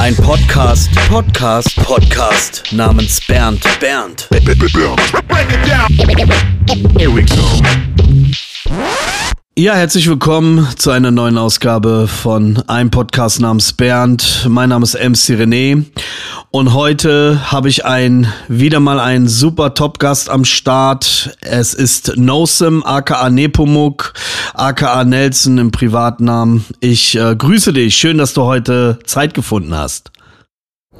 Ein Podcast, Podcast, Podcast namens Bernd, Bernd. Ja, herzlich willkommen zu einer neuen Ausgabe von einem Podcast namens Bernd. Mein Name ist MC René und heute habe ich ein, wieder mal einen super Top-Gast am Start. Es ist Nosim, aka Nepomuk, aka Nelson im Privatnamen. Ich äh, grüße dich. Schön, dass du heute Zeit gefunden hast.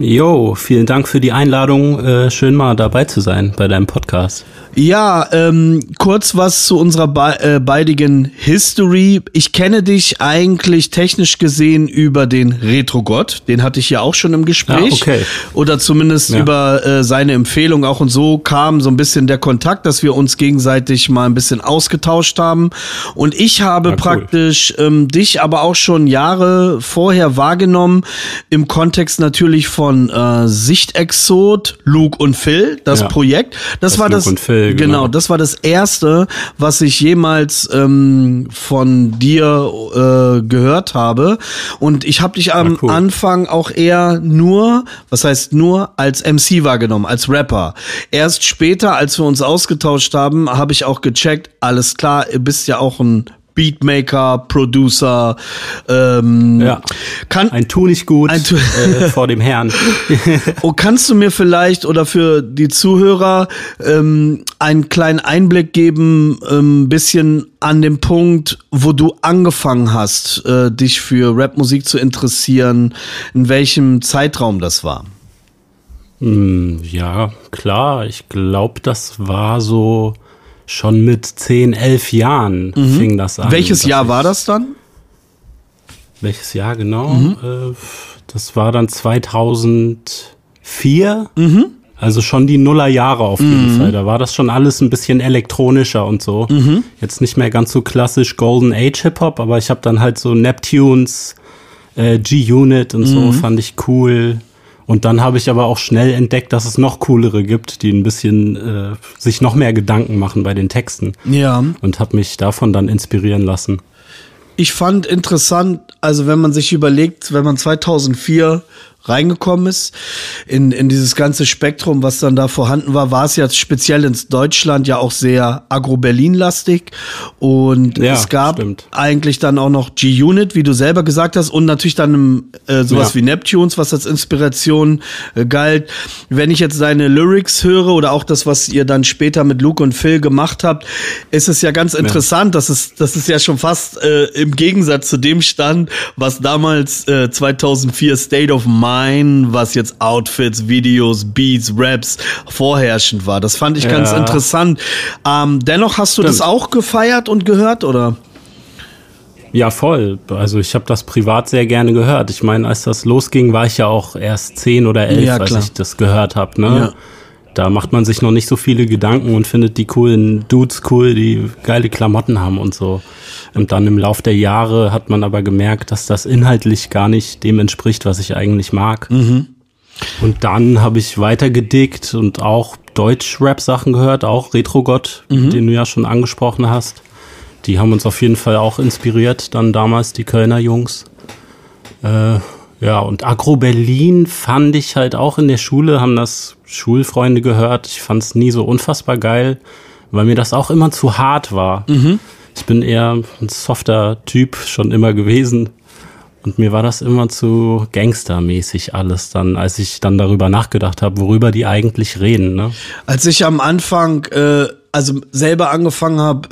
Jo, vielen Dank für die Einladung. Äh, schön mal dabei zu sein bei deinem Podcast. Ja, ähm, kurz was zu unserer be äh, beidigen History. Ich kenne dich eigentlich technisch gesehen über den Retro-Gott. Den hatte ich ja auch schon im Gespräch. Ah, okay. Oder zumindest Ja. über äh, seine Empfehlung auch. Und so kam so ein bisschen der Kontakt, dass wir uns gegenseitig mal ein bisschen ausgetauscht haben. Und ich habe cool. praktisch ähm, dich aber auch schon Jahre vorher wahrgenommen, im Kontext natürlich von äh, Sichtexot, Luke und Phil, das Ja. Projekt. Das, Das war Luke das und Phil, genau. genau. das war das erste, was ich jemals ähm, von dir äh, gehört habe. Und ich habe dich am cool. Anfang auch eher nur, was heißt nur, als MC wahrgenommen, als Rapper. Erst später, als wir uns ausgetauscht haben, habe ich auch gecheckt, alles klar, ihr bist ja auch ein Beatmaker, Producer, ähm, Ja. kann, Ein Tu nicht gut Tu- äh, vor dem Herrn. Oh, kannst du mir vielleicht oder für die Zuhörer ähm, einen kleinen Einblick geben, ein ähm, bisschen an dem Punkt, wo du angefangen hast, äh, dich für Rapmusik zu interessieren, in welchem Zeitraum das war? Hm, ja, klar. Ich glaube, das war so schon mit 10, 11 Jahren fing das an. Mhm. Welches Jahr war das dann? Welches Jahr genau? Mhm. Äh, das war dann 2004. Mhm. Also schon die Nullerjahre auf jeden Fall. Da war das schon alles ein bisschen elektronischer und so. Mhm. Jetzt nicht mehr ganz so klassisch Golden Age Hip Hop, aber ich habe dann halt so Neptunes, äh, G-Unit und Mhm. so fand ich cool. Und dann habe ich aber auch schnell entdeckt, dass es noch coolere gibt, die ein bisschen äh, sich noch mehr Gedanken machen bei den Texten. Ja. Und habe mich davon dann inspirieren lassen. Ich fand interessant, also wenn man sich überlegt, wenn man 2004 reingekommen ist in, in dieses ganze Spektrum, was dann da vorhanden war, war es ja speziell in Deutschland ja auch sehr Agro-Berlin-lastig und Ja, es gab stimmt. eigentlich dann auch noch G-Unit, wie du selber gesagt hast und natürlich dann äh, sowas Ja. wie Neptunes, was als Inspiration äh, galt. Wenn ich jetzt deine Lyrics höre oder auch das, was ihr dann später mit Luke und Phil gemacht habt, ist es ja ganz interessant, dass es, das ist ja schon fast äh, im Gegensatz zu dem stand, was damals äh, 2004 State of Mind, was jetzt Outfits, Videos, Beats, Raps vorherrschend war. Das fand ich ganz Ja. interessant. Ähm, dennoch hast du das Stimmt. auch gefeiert und gehört, oder? Ja, voll. Also ich habe das privat sehr gerne gehört. Ich meine, als das losging, war ich ja auch erst zehn oder elf, Ja, als ich das gehört habe. Ne? Ja. Da macht man sich noch nicht so viele Gedanken und findet die coolen Dudes cool, die geile Klamotten haben und so. Und dann im Lauf der Jahre hat man aber gemerkt, dass das inhaltlich gar nicht dem entspricht, was ich eigentlich mag. Mhm. Und dann habe ich weiter gedickt und auch Deutsch-Rap-Sachen gehört, auch Retro-Gott, Mhm. den du ja schon angesprochen hast. Die haben uns auf jeden Fall auch inspiriert, dann damals die Kölner Jungs. Äh, ja, und Agro Berlin fand ich halt auch in der Schule, haben das Schulfreunde gehört. Ich fand es nie so unfassbar geil, weil mir das auch immer zu hart war. Ich bin eher ein softer Typ schon immer gewesen. Und mir war das immer zu gangstermäßig alles dann, als ich dann darüber nachgedacht habe, worüber die eigentlich reden. Ne? Als ich am Anfang, äh, also selber angefangen habe,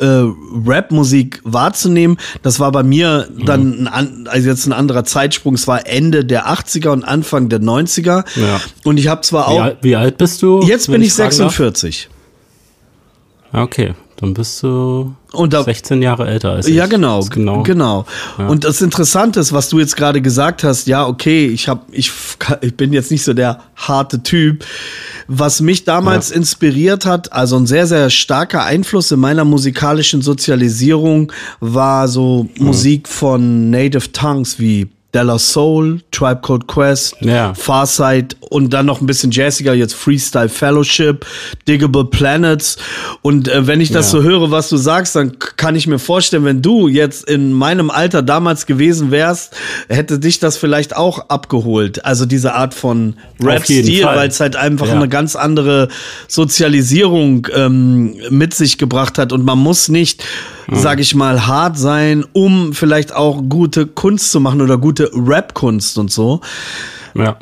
äh, Rap-Musik wahrzunehmen, das war bei mir dann, ein, an- also jetzt ein anderer Zeitsprung, es war Ende der 80er und Anfang der 90er. Ja. Und ich habe zwar Wie, auch, alt, wie alt bist du? jetzt bin ich darf? 46. Ah, Okay, dann bist du Und da, 16 Jahre älter als ich. Ja, genau, genau. genau. Und das Interessante ist, was du jetzt gerade gesagt hast, ja, okay, ich hab, ich, ich bin jetzt nicht so der harte Typ. Was mich damals inspiriert hat, also ein sehr, sehr starker Einfluss in meiner musikalischen Sozialisierung war so Musik von Native Tongues wie Della Soul, Tribe Called Quest, Ja. Farsight und dann noch ein bisschen jazziger, jetzt Freestyle Fellowship, Diggable Planets. Und äh, wenn ich das Ja. so höre, was du sagst, dann kann ich mir vorstellen, wenn du jetzt in meinem Alter damals gewesen wärst, hätte dich das vielleicht auch abgeholt. Also diese Art von Rap-Stil, weil es halt einfach Ja. eine ganz andere Sozialisierung ähm, mit sich gebracht hat. Und man muss nicht, sag ich mal, hart sein, um vielleicht auch gute Kunst zu machen oder gute Rap-Kunst und so. Ja.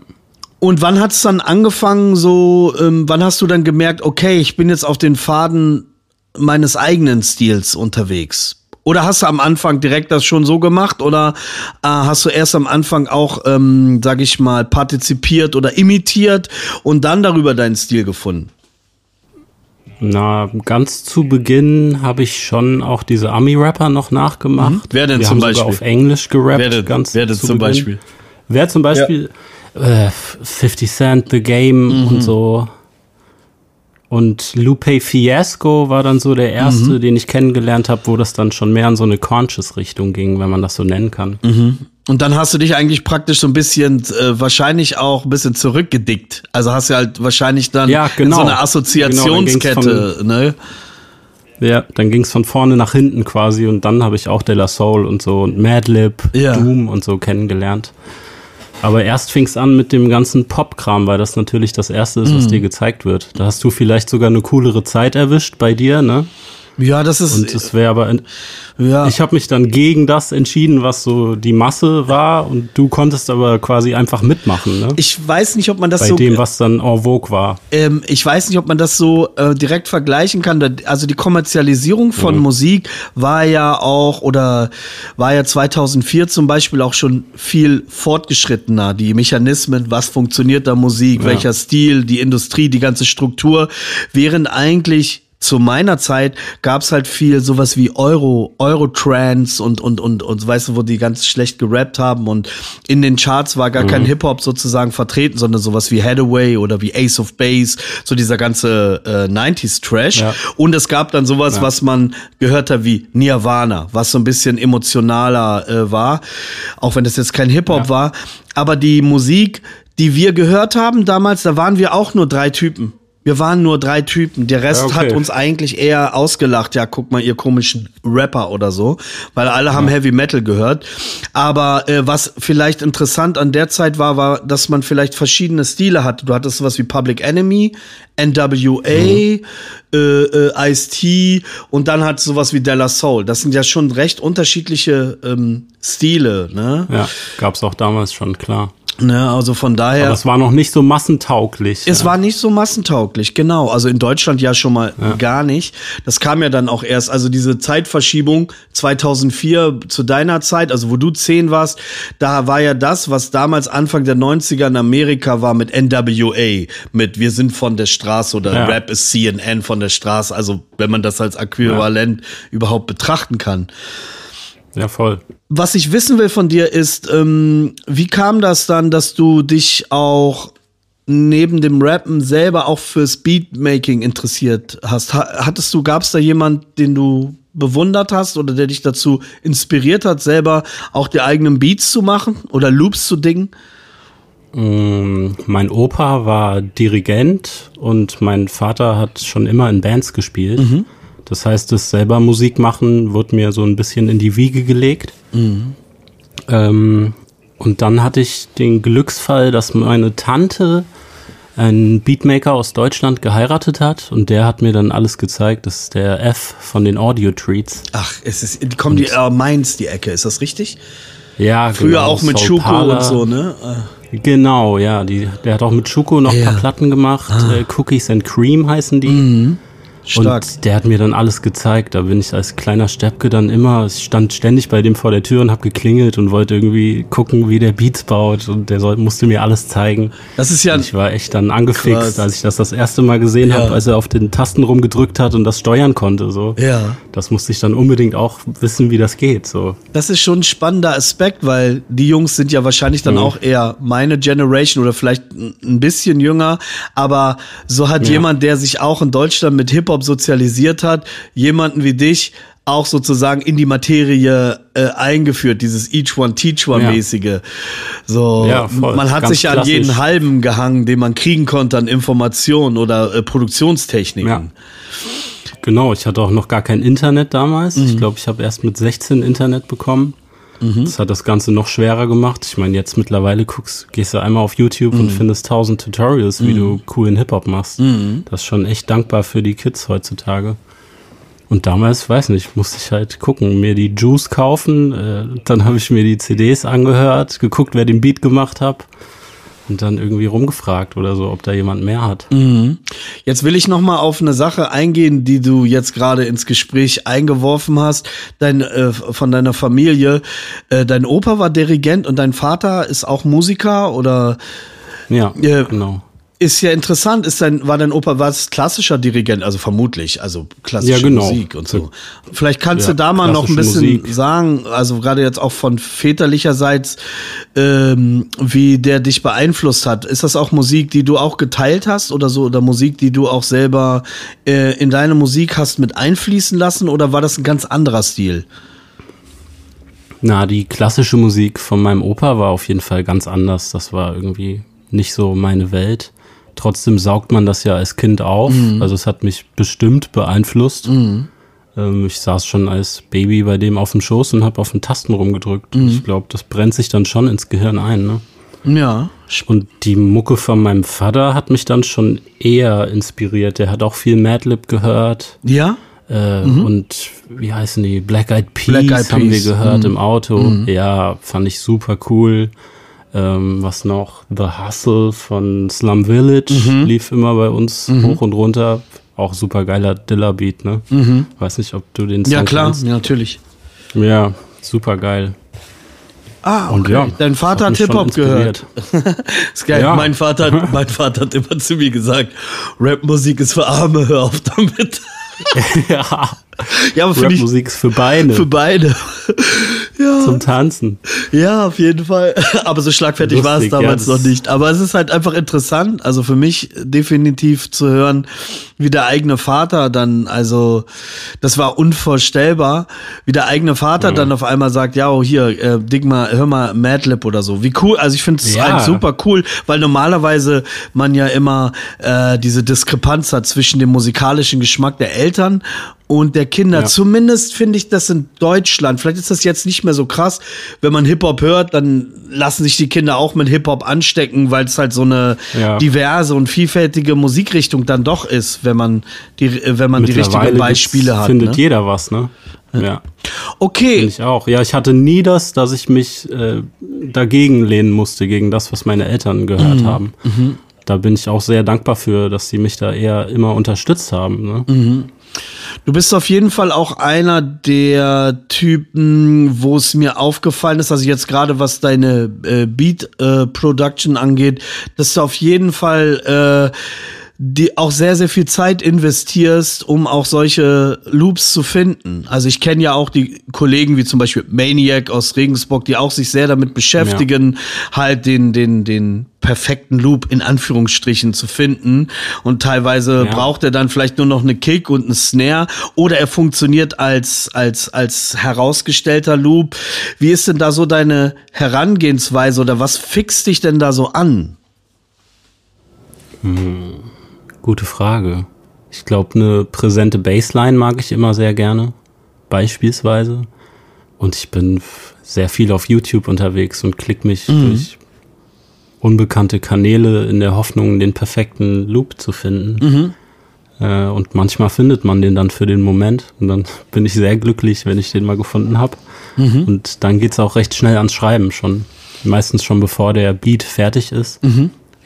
Und wann hat es dann angefangen, so, ähm, wann hast du dann gemerkt, okay, ich bin jetzt auf den Faden meines eigenen Stils unterwegs? Oder hast du am Anfang direkt das schon so gemacht oder äh, hast du erst am Anfang auch, ähm, sag ich mal, partizipiert oder imitiert und dann darüber deinen Stil gefunden? Na, ganz zu Beginn habe ich schon auch diese Ami-Rapper noch nachgemacht. Mhm. Wer denn Wir zum haben sogar Beispiel? auf Englisch gerappt. Wer denn- ganz wer denn zu zum Beginn. Beispiel? Wer zum Beispiel? Äh, 50 Cent, The Game Mhm. und so. Und Lupe Fiasco war dann so der erste, Mhm. den ich kennengelernt habe, wo das dann schon mehr in so eine Conscious-Richtung ging, wenn man das so nennen kann. Und dann hast du dich eigentlich praktisch so ein bisschen, äh, wahrscheinlich auch ein bisschen zurückgedickt. Also hast du halt wahrscheinlich dann Ja, in genau. so eine Genau, Assoziationskette, ne? Ja, dann ging es von vorne nach hinten quasi und dann habe ich auch De La Soul und so und Madlib, Ja. Doom und so kennengelernt. Aber erst fing es an mit dem ganzen Pop-Kram, weil das natürlich das erste ist, Mhm. was dir gezeigt wird. Da hast du vielleicht sogar eine coolere Zeit erwischt bei dir, ne? Ja, das ist, Und es wäre aber, ja. ich habe mich dann gegen das entschieden, was so die Masse war und du konntest aber quasi einfach mitmachen, ne? ich weiß nicht, ob man das bei so dem, was dann en vogue war. ähm, ich weiß nicht, ob man das so äh, direkt vergleichen kann. Also die Kommerzialisierung von Musik war ja auch oder war ja 2004 zum Beispiel auch schon viel fortgeschrittener. Die Mechanismen, was funktioniert da Musik, Ja. welcher Stil, die Industrie, die ganze Struktur, während eigentlich zu meiner Zeit gab's halt viel sowas wie Euro, Eurotrance und, und, und, und, weißt du, wo die ganz schlecht gerappt haben und in den Charts war gar kein Mhm. Hip-Hop sozusagen vertreten, sondern sowas wie Hathaway oder wie Ace of Base, so dieser ganze äh, 90s Trash. Ja. Und es gab dann sowas, Ja. was man gehört hat wie Nirvana, was so ein bisschen emotionaler äh, war, auch wenn das jetzt kein Hip-Hop Ja. war. Aber die Musik, die wir gehört haben damals, da waren wir auch nur drei Typen. Wir waren nur drei Typen. Der Rest Ja, okay. hat uns eigentlich eher ausgelacht. Ja, guck mal, ihr komischen Rapper oder so. Weil alle haben Heavy Metal gehört. Aber äh, was vielleicht interessant an der Zeit war, war, dass man vielleicht verschiedene Stile hatte. Du hattest sowas wie Public Enemy, NWA, äh, äh, Ice-T und dann hat sowas wie Della Soul. Das sind ja schon recht unterschiedliche ähm, Stile, ne? Ja, gab's auch damals schon, klar. Ne? Also von daher. Aber es war noch nicht so massentauglich. Es ja. war nicht so massentauglich, genau. Also in Deutschland ja schon mal gar nicht. Das kam ja dann auch erst, also diese Zeitverschiebung 2004 zu deiner Zeit, also wo du zehn warst, da war ja das, was damals Anfang der 90er in Amerika war mit NWA, mit Wir sind von der Straße oder Ja. Rap ist CNN von der Straße, also wenn man das als Äquivalent überhaupt betrachten kann. Ja, voll. Was ich wissen will von dir ist, ähm, wie kam das dann, dass du dich auch neben dem Rappen selber auch fürs Beatmaking interessiert hast? Ha hattest du, gab es da jemand, den du bewundert hast oder der dich dazu inspiriert hat, selber auch die eigenen Beats zu machen oder Loops zu dingen? Mm, Mein Opa war Dirigent und mein Vater hat schon immer in Bands gespielt. Das heißt, das selber Musik machen wurde mir so ein bisschen in die Wiege gelegt. Ähm, und dann hatte ich den Glücksfall, dass meine Tante einen Beatmaker aus Deutschland geheiratet hat und der hat mir dann alles gezeigt. Das ist der F von den Audio Treats. Ach, es ist, kommen die äh, Mainz die Ecke, ist das richtig? Ja, Früher genau, auch mit Schuko und so, ne? Äh, Genau, ja. Die, der hat auch mit Schuko noch ein Ja. Ah. paar Platten gemacht. Äh, Cookies and Cream heißen die. Mhm. Stark. Und der hat mir dann alles gezeigt. Da bin ich als kleiner Steppke dann immer, ich stand ständig bei dem vor der Tür und hab geklingelt und wollte irgendwie gucken, wie der Beats baut. Und der soll, musste mir alles zeigen. Das ist ja Und ich war echt dann angefixt, Krass. als ich das das erste Mal gesehen Ja. habe, als er auf den Tasten rumgedrückt hat und das steuern konnte. So. Ja. Das musste ich dann unbedingt auch wissen, wie das geht. So. Das ist schon ein spannender Aspekt, weil die Jungs sind ja wahrscheinlich dann Mhm. auch eher meine Generation oder vielleicht ein ein bisschen jünger. Aber so hat Ja. jemand, der sich auch in Deutschland mit Hip-Hop sozialisiert hat, jemanden wie dich auch sozusagen in die Materie äh, eingeführt, dieses Each One Teach One mäßige. Ja. So, ja, man hat sich an jeden halben gehangen, den man kriegen konnte an Informationen oder äh, Produktionstechniken. Ja. Genau, ich hatte auch noch gar kein Internet damals. Mhm. Ich glaube, ich habe erst mit 16 Internet bekommen. Mhm. Das hat das Ganze noch schwerer gemacht. Ich meine, jetzt mittlerweile guckst, gehst du einmal auf YouTube mhm. und findest tausend Tutorials, wie mhm. du coolen Hip-Hop machst. Mhm. Das ist schon echt dankbar für die Kids heutzutage. Und damals, weiß nicht, musste ich halt gucken, mir die Juice kaufen, äh, dann habe ich mir die CDs angehört, geguckt, wer den Beat gemacht hat und dann irgendwie rumgefragt oder so, ob da jemand mehr hat. Mhm. Jetzt will ich noch mal auf eine Sache eingehen, die du jetzt gerade ins Gespräch eingeworfen hast, dein äh, von deiner Familie. Äh, dein Opa war Dirigent und dein Vater ist auch Musiker oder? Ja, äh, genau. Ist ja interessant, ist dein, war dein Opa was klassischer Dirigent, also vermutlich, also klassische ja, genau. Musik und so. Vielleicht kannst ja, du da mal noch ein bisschen Musik. sagen, also gerade jetzt auch von väterlicherseits, ähm, wie der dich beeinflusst hat. Ist das auch Musik, die du auch geteilt hast oder so, oder Musik, die du auch selber äh, in deine Musik hast mit einfließen lassen, oder war das ein ganz anderer Stil? Na, die klassische Musik von meinem Opa war auf jeden Fall ganz anders. Das war irgendwie nicht so meine Welt. Trotzdem saugt man das ja als Kind auf. Mhm. Also es hat mich bestimmt beeinflusst. Mhm. Ähm, ich saß schon als Baby bei dem auf dem Schoß und habe auf den Tasten rumgedrückt. Mhm. Ich glaube, das brennt sich dann schon ins Gehirn ein. Ne? Ja. Und die Mucke von meinem Vater hat mich dann schon eher inspiriert. Der hat auch viel Madlib gehört. Ja. Äh, mhm. Und wie heißen die? Black Eyed Peas, Black Eyed haben wir gehört mhm. im Auto. Mhm. Ja, fand ich super cool. Ähm, was noch? The Hustle von Slum Village mhm. lief immer bei uns mhm. hoch und runter. Auch super geiler Dilla-Beat, ne? Mhm. Weiß nicht, ob du den Song Ja, klar, kennst. ja, natürlich. Ja, super geil. Ah, okay. Und ja, Dein Vater hat Hip-Hop gehört. ist geil. Ja. Mein, Vater, mein Vater hat immer zu mir gesagt, Rap-Musik ist für Arme, hör auf damit. ja. Ja, aber für Musik ist für Beine. Für Beine. Ja. Zum Tanzen. Ja, auf jeden Fall. Aber so schlagfertig war es damals ja, noch nicht. Aber es ist halt einfach interessant, also für mich definitiv zu hören, wie der eigene Vater dann, also das war unvorstellbar, wie der eigene Vater ja. dann auf einmal sagt, ja, oh, hier, äh, dig mal, hör mal Madlib oder so. Wie cool, also ich finde es halt super cool, weil normalerweise man ja immer äh, diese Diskrepanz hat zwischen dem musikalischen Geschmack der Eltern und der Kinder. Ja. Zumindest finde ich das in Deutschland. Vielleicht ist das jetzt nicht mehr so krass. Wenn man Hip-Hop hört, dann lassen sich die Kinder auch mit Hip-Hop anstecken, weil es halt so eine ja. diverse und vielfältige Musikrichtung dann doch ist, wenn man die, wenn man die richtigen Beispiele hat. Findet ne? jeder was, ne? Ja. Okay. Find ich auch. Ja, ich hatte nie das, dass ich mich äh, dagegen lehnen musste, gegen das, was meine Eltern gehört mhm. haben. Mhm. Da bin ich auch sehr dankbar für, dass sie mich da eher immer unterstützt haben. Ne? Mhm. Du bist auf jeden Fall auch einer der Typen, wo es mir aufgefallen ist, also jetzt gerade was deine äh, Beat äh, Production angeht, dass du auf jeden Fall äh, die auch sehr, sehr viel Zeit investierst, um auch solche Loops zu finden. Also ich kenne ja auch die Kollegen wie zum Beispiel Maniac aus Regensburg, die auch sich sehr damit beschäftigen, ja. halt den, den, den perfekten Loop in Anführungsstrichen zu finden. Und teilweise ja. braucht er dann vielleicht nur noch eine Kick und eine Snare oder er funktioniert als, als, als herausgestellter Loop. Wie ist denn da so deine Herangehensweise oder was fixt dich denn da so an? Hm. Gute Frage. Ich glaube, eine präsente Bassline mag ich immer sehr gerne, beispielsweise. Und ich bin sehr viel auf YouTube unterwegs und klick mich mhm. durch unbekannte Kanäle in der Hoffnung, den perfekten Loop zu finden. Mhm. Äh, und manchmal findet man den dann für den Moment. Und dann bin ich sehr glücklich, wenn ich den mal gefunden habe. Mhm. Und dann geht es auch recht schnell ans Schreiben schon. Meistens schon bevor der Beat fertig ist.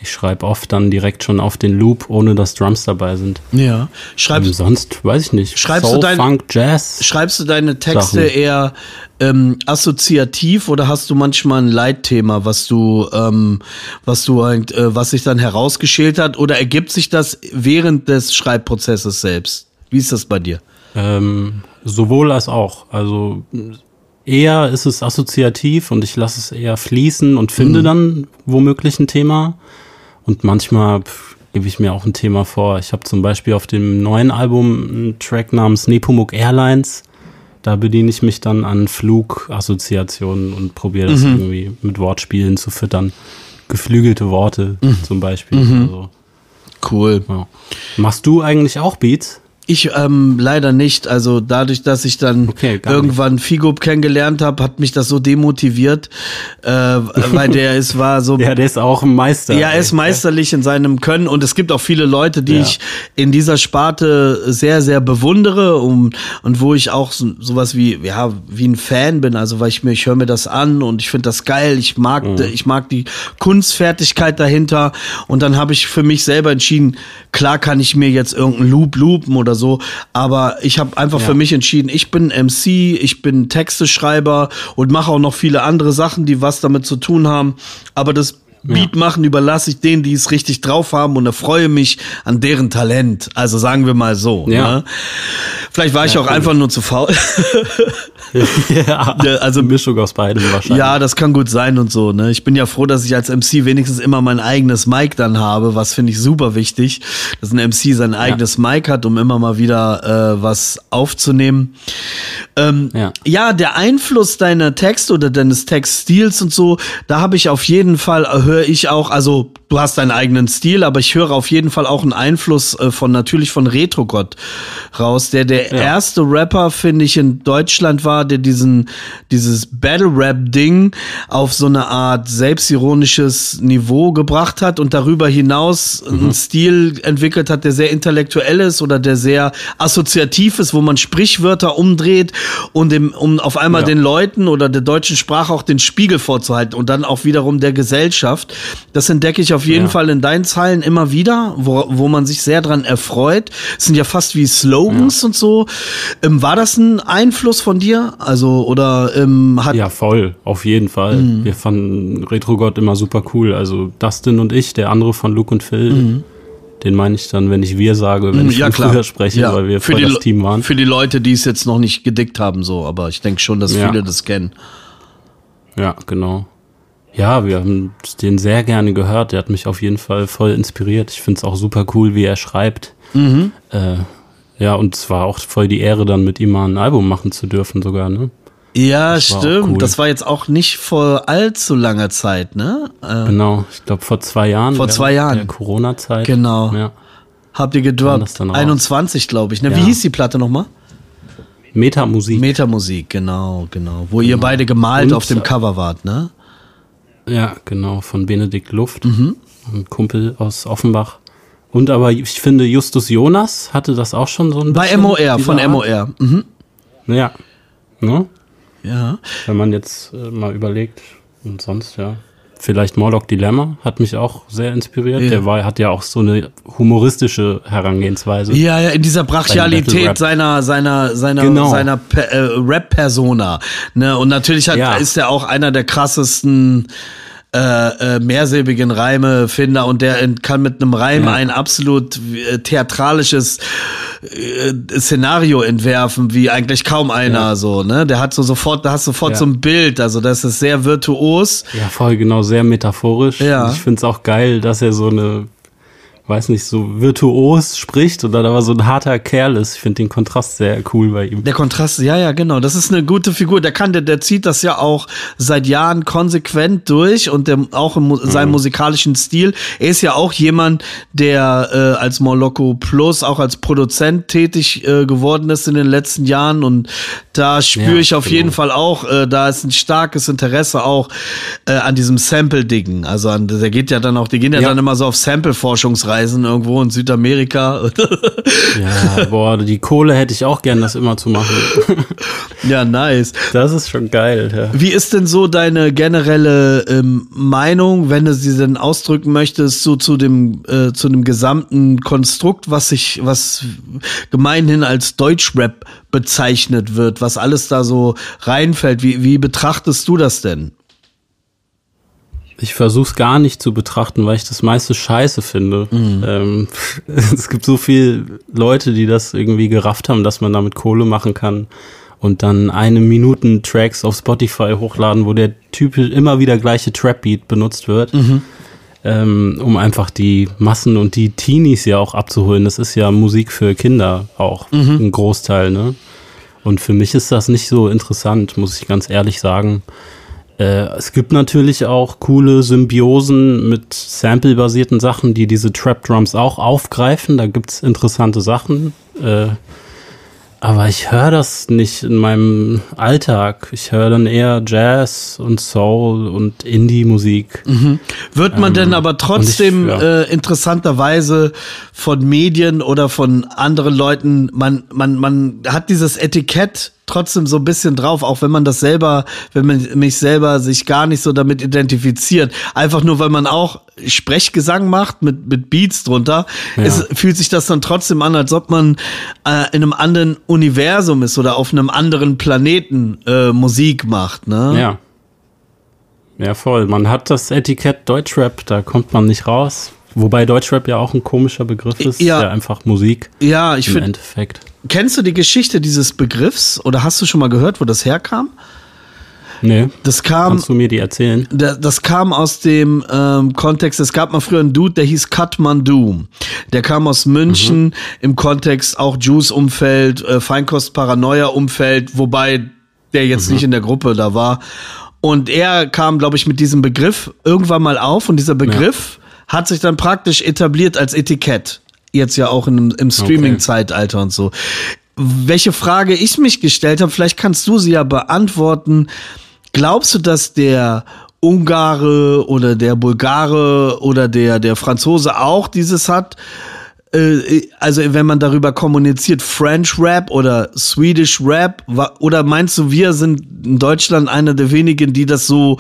Ich schreibe oft dann direkt schon auf den Loop, ohne dass Drums dabei sind. Ja. Schreibst, ähm, sonst weiß ich nicht. Schreibst Soul, du dein, Funk, Jazz. Schreibst du deine Texte Sachen. eher ähm, assoziativ oder hast du manchmal ein Leitthema, was du, ähm, was du, äh, was sich dann herausgeschält hat, oder ergibt sich das während des Schreibprozesses selbst? Wie ist das bei dir? Ähm, sowohl als auch. Also eher ist es assoziativ und ich lasse es eher fließen und finde mhm. dann womöglich ein Thema. Und manchmal gebe ich mir auch ein Thema vor. Ich habe zum Beispiel auf dem neuen Album einen Track namens Nepomuk Airlines. da bediene ich mich dann an Flugassoziationen und probiere das mhm. irgendwie mit Wortspielen zu füttern. Geflügelte Worte mhm. zum Beispiel. Mhm. Also, cool. Ja. Machst du eigentlich auch Beats? Ich ähm, leider nicht. Also dadurch, dass ich dann okay, irgendwann nicht. Figo kennengelernt habe, hat mich das so demotiviert, äh, weil der ist war so. Ja, der ist auch ein Meister. Ja, er ist meisterlich in seinem Können und es gibt auch viele Leute, die ja. ich in dieser Sparte sehr, sehr bewundere und, und wo ich auch so, sowas wie ja wie ein Fan bin. Also weil ich mir ich höre mir das an und ich finde das geil. Ich mag mhm. ich mag die Kunstfertigkeit dahinter und dann habe ich für mich selber entschieden. Klar kann ich mir jetzt irgendeinen Loop loopen oder so so. Aber ich habe einfach ja. für mich entschieden, ich bin MC, ich bin Texteschreiber und mache auch noch viele andere Sachen, die was damit zu tun haben. Aber das Beat machen überlasse ich denen, die es richtig drauf haben und erfreue mich an deren Talent. Also sagen wir mal so. Ja. Ne? Vielleicht war ich ja, auch cool. einfach nur zu faul. ja, also Mischung aus beidem wahrscheinlich. Ja, das kann gut sein und so. Ne? Ich bin ja froh, dass ich als MC wenigstens immer mein eigenes Mic dann habe, was finde ich super wichtig, dass ein MC sein eigenes ja. Mic hat, um immer mal wieder äh, was aufzunehmen. Ähm, ja. ja, der Einfluss deiner Texte oder deines Textstils und so, da habe ich auf jeden Fall, äh, höre ich auch, also du hast deinen eigenen Stil, aber ich höre auf jeden Fall auch einen Einfluss äh, von natürlich von Retrogott raus, der der ja. erste Rapper, finde ich, in Deutschland war, der diesen, dieses Battle-Rap-Ding auf so eine Art selbstironisches Niveau gebracht hat und darüber hinaus mhm. einen Stil entwickelt hat, der sehr intellektuell ist oder der sehr assoziativ ist, wo man Sprichwörter umdreht und dem, um auf einmal ja. den Leuten oder der deutschen Sprache auch den Spiegel vorzuhalten und dann auch wiederum der Gesellschaft. Das entdecke ich auf jeden ja. Fall in deinen Zeilen immer wieder, wo, wo man sich sehr dran erfreut. Es sind ja fast wie Slogans ja. und so. Ähm, war das ein Einfluss von dir? Also, oder ähm, hat. Ja, voll, auf jeden Fall. Mhm. Wir fanden Retro-Gott immer super cool. Also Dustin und ich, der andere von Luke und Phil. Mhm. Den meine ich dann, wenn ich wir sage, wenn mhm, ich ja, von früher spreche, ja. weil wir für das Team waren. Für die Leute, die es jetzt noch nicht gedickt haben, so, aber ich denke schon, dass viele das kennen. Ja, genau. Ja, wir haben den sehr gerne gehört. Der hat mich auf jeden Fall voll inspiriert. Ich finde es auch super cool, wie er schreibt. Mhm. Äh, ja, und es war auch voll die Ehre, dann mit ihm mal ein Album machen zu dürfen, sogar, ne? Ja, das stimmt. Cool. Das war jetzt auch nicht vor allzu langer Zeit, ne? Äh, genau, ich glaube vor zwei Jahren. Vor zwei Jahren. Der Corona-Zeit. Genau. Ja. Habt ihr gedroppt? 21, glaube ich. Ne? Ja. Wie hieß die Platte nochmal? Metamusik. Metamusik, genau, genau. Wo genau. ihr beide gemalt und, auf dem Cover wart, ne? Ja, genau, von Benedikt Luft, mhm. ein Kumpel aus Offenbach. Und aber ich finde, Justus Jonas hatte das auch schon so ein bisschen. Bei MOR, von Art. MOR. Mhm. Ja. Ne? Ja. Wenn man jetzt äh, mal überlegt und sonst, ja. Vielleicht Morlock Dilemma hat mich auch sehr inspiriert. Ja. Der war, hat ja auch so eine humoristische Herangehensweise. Ja, ja, in dieser Brachialität seiner, seiner, seiner, genau. seiner äh, Rap-Persona. Ne? Und natürlich hat, ja. ist er auch einer der krassesten äh, äh, mehrsilbigen Reime Finder und der kann mit einem Reim ja. ein absolut äh, theatralisches äh, Szenario entwerfen, wie eigentlich kaum einer ja. so, ne? Der hat so sofort, da hast sofort ja. so ein Bild, also das ist sehr virtuos. Ja, voll genau, sehr metaphorisch. Ja. Ich find's auch geil, dass er so eine weiß nicht, so virtuos spricht und dann aber so ein harter Kerl ist. Ich finde den Kontrast sehr cool bei ihm. Der Kontrast, ja, ja, genau. Das ist eine gute Figur. Der kann, der, der zieht das ja auch seit Jahren konsequent durch und der, auch in seinem mhm. musikalischen Stil. Er ist ja auch jemand, der äh, als Moloko Plus auch als Produzent tätig äh, geworden ist in den letzten Jahren und da spüre ja, ich auf genau. jeden Fall auch, äh, da ist ein starkes Interesse auch äh, an diesem Sample-Diggen. Also an, der geht ja dann auch, die gehen ja, ja. dann immer so auf Sample-Forschungsreisen Reisen irgendwo in Südamerika. ja, boah, die Kohle hätte ich auch gern, das immer zu machen. ja, nice. Das ist schon geil. Ja. Wie ist denn so deine generelle ähm, Meinung, wenn du sie denn ausdrücken möchtest, so zu dem äh, zu dem gesamten Konstrukt, was sich was gemeinhin als Deutschrap bezeichnet wird, was alles da so reinfällt? Wie wie betrachtest du das denn? Ich versuche es gar nicht zu betrachten, weil ich das meiste scheiße finde. Mhm. Ähm, es gibt so viele Leute, die das irgendwie gerafft haben, dass man damit Kohle machen kann und dann eine Minuten Tracks auf Spotify hochladen, wo der Typ immer wieder gleiche Trap-Beat benutzt wird, mhm. ähm, um einfach die Massen und die Teenies ja auch abzuholen. Das ist ja Musik für Kinder auch, mhm. ein Großteil, ne? Und für mich ist das nicht so interessant, muss ich ganz ehrlich sagen. Äh, es gibt natürlich auch coole Symbiosen mit Sample-basierten Sachen, die diese Trap-Drums auch aufgreifen. Da gibt's interessante Sachen. Äh, aber ich höre das nicht in meinem Alltag. Ich höre dann eher Jazz und Soul und Indie-Musik. Mhm. Wird man ähm, denn aber trotzdem ich, ja. äh, interessanterweise von Medien oder von anderen Leuten, man, man, man hat dieses Etikett trotzdem so ein bisschen drauf, auch wenn man das selber, wenn man mich selber sich gar nicht so damit identifiziert. Einfach nur, weil man auch Sprechgesang macht mit, mit Beats drunter, ja. es, fühlt sich das dann trotzdem an, als ob man äh, in einem anderen Universum ist oder auf einem anderen Planeten äh, Musik macht, ne? Ja. Ja, voll. Man hat das Etikett Deutschrap, da kommt man nicht raus. Wobei Deutschrap ja auch ein komischer Begriff ist, ja, ja einfach Musik. Ja, ich finde. Im Endeffekt. Kennst du die Geschichte dieses Begriffs oder hast du schon mal gehört, wo das herkam? Nee. Das kam. Kannst du mir die erzählen? Das kam aus dem ähm, Kontext, es gab mal früher einen Dude, der hieß Katmandu. Der kam aus München mhm. im Kontext auch Juice-Umfeld, äh, Feinkost-Paranoia-Umfeld, wobei der jetzt mhm. nicht in der Gruppe da war. Und er kam, glaube ich, mit diesem Begriff irgendwann mal auf und dieser Begriff ja. Hat sich dann praktisch etabliert als Etikett jetzt ja auch in, im Streaming-Zeitalter okay. und so. Welche Frage ich mich gestellt habe, vielleicht kannst du sie ja beantworten. Glaubst du, dass der Ungare oder der Bulgare oder der, der Franzose auch dieses hat? Äh, also wenn man darüber kommuniziert, French Rap oder Swedish Rap, oder meinst du, wir sind in Deutschland einer der wenigen, die das so,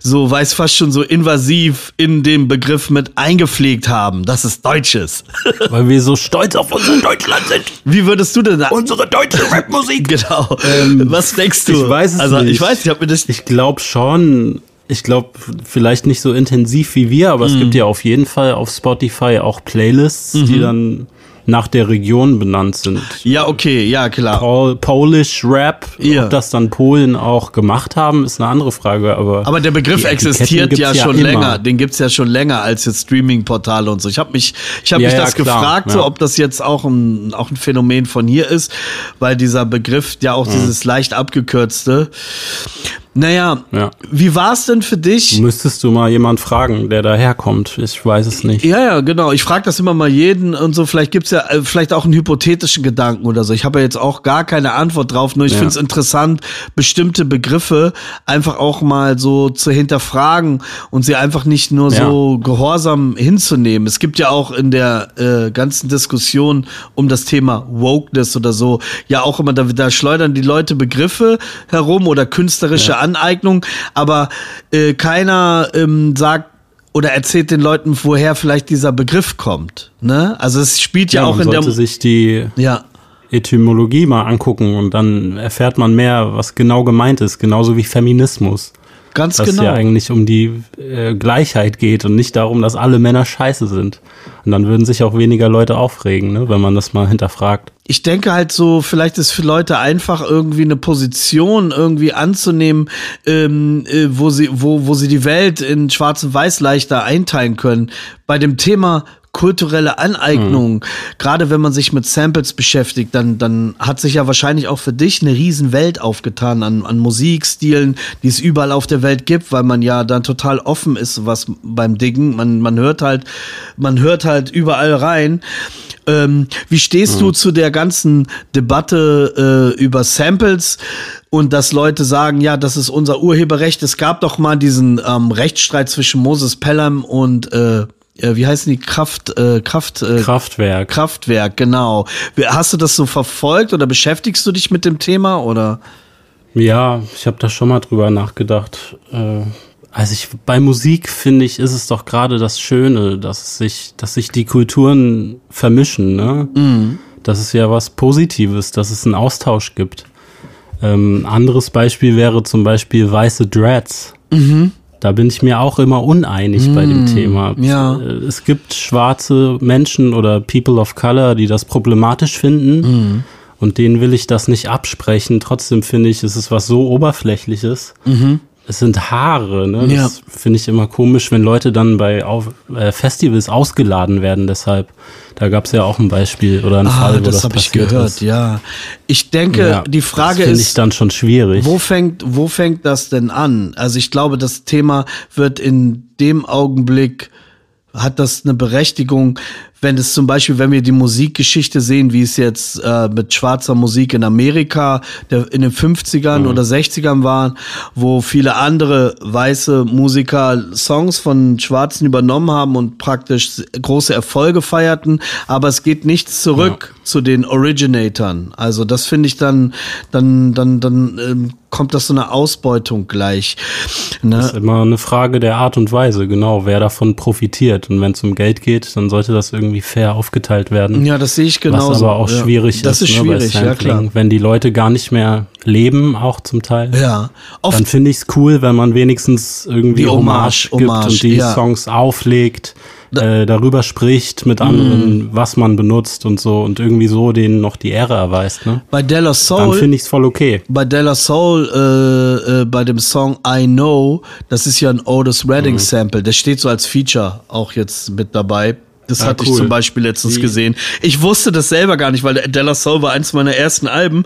so weiß fast schon so invasiv in den Begriff mit eingepflegt haben, dass es Deutsch ist? Weil wir so stolz auf unser Deutschland sind. Wie würdest du denn da? Unsere deutsche Rapmusik. genau. Ähm, Was denkst du? Ich weiß es also, nicht. Ich weiß, ich habe mir das. Ich glaube schon ich glaube, vielleicht nicht so intensiv wie wir, aber mhm. es gibt ja auf jeden Fall auf Spotify auch Playlists, mhm. die dann nach der Region benannt sind. Ja, okay, ja, klar. Pol Polish Rap, ja. ob das dann Polen auch gemacht haben, ist eine andere Frage. Aber, aber der Begriff existiert ja, ja schon länger. Den gibt's ja schon länger als jetzt Streaming-Portale und so. Ich habe mich, ich habe ja, mich das gefragt, so, ob das jetzt auch ein, auch ein Phänomen von hier ist, weil dieser Begriff ja auch mhm. dieses leicht abgekürzte. Naja, ja. wie war es denn für dich? Müsstest du mal jemand fragen, der daherkommt. Ich weiß es nicht. Ja, ja, genau. Ich frage das immer mal jeden und so. Vielleicht gibt's ja äh, vielleicht auch einen hypothetischen Gedanken oder so. Ich habe ja jetzt auch gar keine Antwort drauf. Nur ich ja. finde es interessant, bestimmte Begriffe einfach auch mal so zu hinterfragen und sie einfach nicht nur ja. so gehorsam hinzunehmen. Es gibt ja auch in der äh, ganzen Diskussion um das Thema Wokeness oder so ja auch immer, da, da schleudern die Leute Begriffe herum oder künstlerische Aneignung, aber äh, keiner ähm, sagt oder erzählt den Leuten, woher vielleicht dieser Begriff kommt. Ne? Also es spielt ja, ja auch in der sich die ja. Etymologie mal angucken und dann erfährt man mehr, was genau gemeint ist, genauso wie Feminismus. Ganz was genau. ja eigentlich um die äh, Gleichheit geht und nicht darum, dass alle Männer scheiße sind. Und dann würden sich auch weniger Leute aufregen, ne, wenn man das mal hinterfragt. Ich denke halt so, vielleicht ist für Leute einfach irgendwie eine Position irgendwie anzunehmen, ähm, äh, wo sie, wo, wo sie die Welt in Schwarz und Weiß leichter einteilen können. Bei dem Thema kulturelle Aneignung, mhm. gerade wenn man sich mit Samples beschäftigt, dann, dann hat sich ja wahrscheinlich auch für dich eine riesen Welt aufgetan an, an Musikstilen, die es überall auf der Welt gibt, weil man ja dann total offen ist, was beim Diggen, man, man hört halt, man hört halt überall rein. Ähm, wie stehst mhm. du zu der ganzen Debatte äh, über Samples? und dass Leute sagen, ja, das ist unser Urheberrecht. Es gab doch mal diesen ähm, Rechtsstreit zwischen Moses Pelham und äh, wie heißen die? Kraft äh, Kraft äh, Kraftwerk. Kraftwerk genau. Hast du das so verfolgt oder beschäftigst du dich mit dem Thema oder? Ja ich habe da schon mal drüber nachgedacht. Äh, also ich bei Musik finde ich ist es doch gerade das Schöne dass sich dass sich die Kulturen vermischen ne? Mhm. das ist ja was Positives dass es einen Austausch gibt. Ähm, anderes Beispiel wäre zum Beispiel weiße Dreads. Mhm da bin ich mir auch immer uneinig mm, bei dem hm, Thema. Ja. Äh, es gibt schwarze Menschen oder People of Color, die das problematisch finden. Mm. Und denen will ich das nicht absprechen. Trotzdem finde ich, es ist was so Oberflächliches. Mhm. Es sind Haare, ne? Ja. Das finde ich immer komisch, wenn Leute dann bei auf, äh, Festivals ausgeladen werden. Deshalb, da gab es ja auch ein Beispiel oder einen Ah, Fall, wo das, das habe ich passiert gehört, ist. ja. Ich denke, Ja, die Frage das finde ich ist, dann schon schwierig. wo fängt, wo fängt das denn an? Also ich glaube, das Thema wird in dem Augenblick hat das eine Berechtigung, wenn es zum Beispiel, wenn wir die Musikgeschichte sehen, wie es jetzt äh, mit schwarzer Musik in Amerika der, in den 50ern oder 60ern waren, wo viele andere weiße Musiker Songs von Schwarzen übernommen haben und praktisch große Erfolge feierten, aber es geht nichts zurück zu den Originatoren. Also das finde ich dann, dann, dann, dann ähm, kommt das so eine Ausbeutung gleich. Ne? Das ist immer eine Frage der Art und Weise, genau, wer davon profitiert. Und wenn es um Geld geht, dann sollte das irgendwie fair aufgeteilt werden. Ja, das sehe ich genauso. Was aber auch ja. schwierig das ist. ist. ne, schwierig, ja klar. Wenn die Leute gar nicht mehr leben, auch zum Teil. Ja, oft Dann finde ich es cool, wenn man wenigstens irgendwie Die Hommage, Hommage, gibt Hommage, und die ja. Songs auflegt, äh, darüber spricht mit Mm. anderen, was man benutzt und so und irgendwie so denen noch die Ehre erweist. Ne? bei Della Dann Soul, finde ich es voll okay. bei Della Soul, äh, äh, bei dem Song I Know, das ist ja ein Otis Mhm. Redding Sample, der steht so als Feature auch jetzt mit dabei. Das Ah, hatte ich cool. zum Beispiel letztens Wie- gesehen. Ich wusste das selber gar nicht, weil Della Soul war eins meiner ersten Alben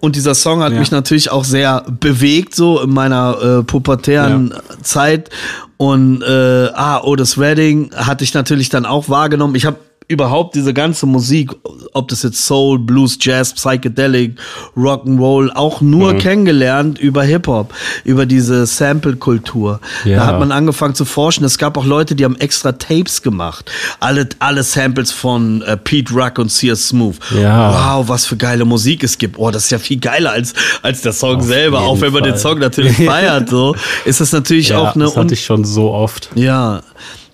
und dieser Song hat Ja. mich natürlich auch sehr bewegt, so in meiner äh, pubertären Zeit. Und äh, ah, Otis Redding hatte ich natürlich dann auch wahrgenommen. Ich habe überhaupt diese ganze Musik, ob das jetzt Soul, Blues, Jazz, Psychedelic, Rock'n'Roll, auch nur Mhm. kennengelernt über Hip-Hop, über diese Sample-Kultur. Ja. Da hat man angefangen zu forschen. Es gab auch Leute, die haben extra Tapes gemacht. Alle, alle Samples von äh, Pete Rock und Sears Smooth. Ja. Wow, was für geile Musik es gibt. Oh, das ist ja viel geiler als, als der Song Auf selber. Auch wenn man den Fall. Song natürlich feiert, so, ist das natürlich Ja, auch eine, das hatte ich schon so oft. ja.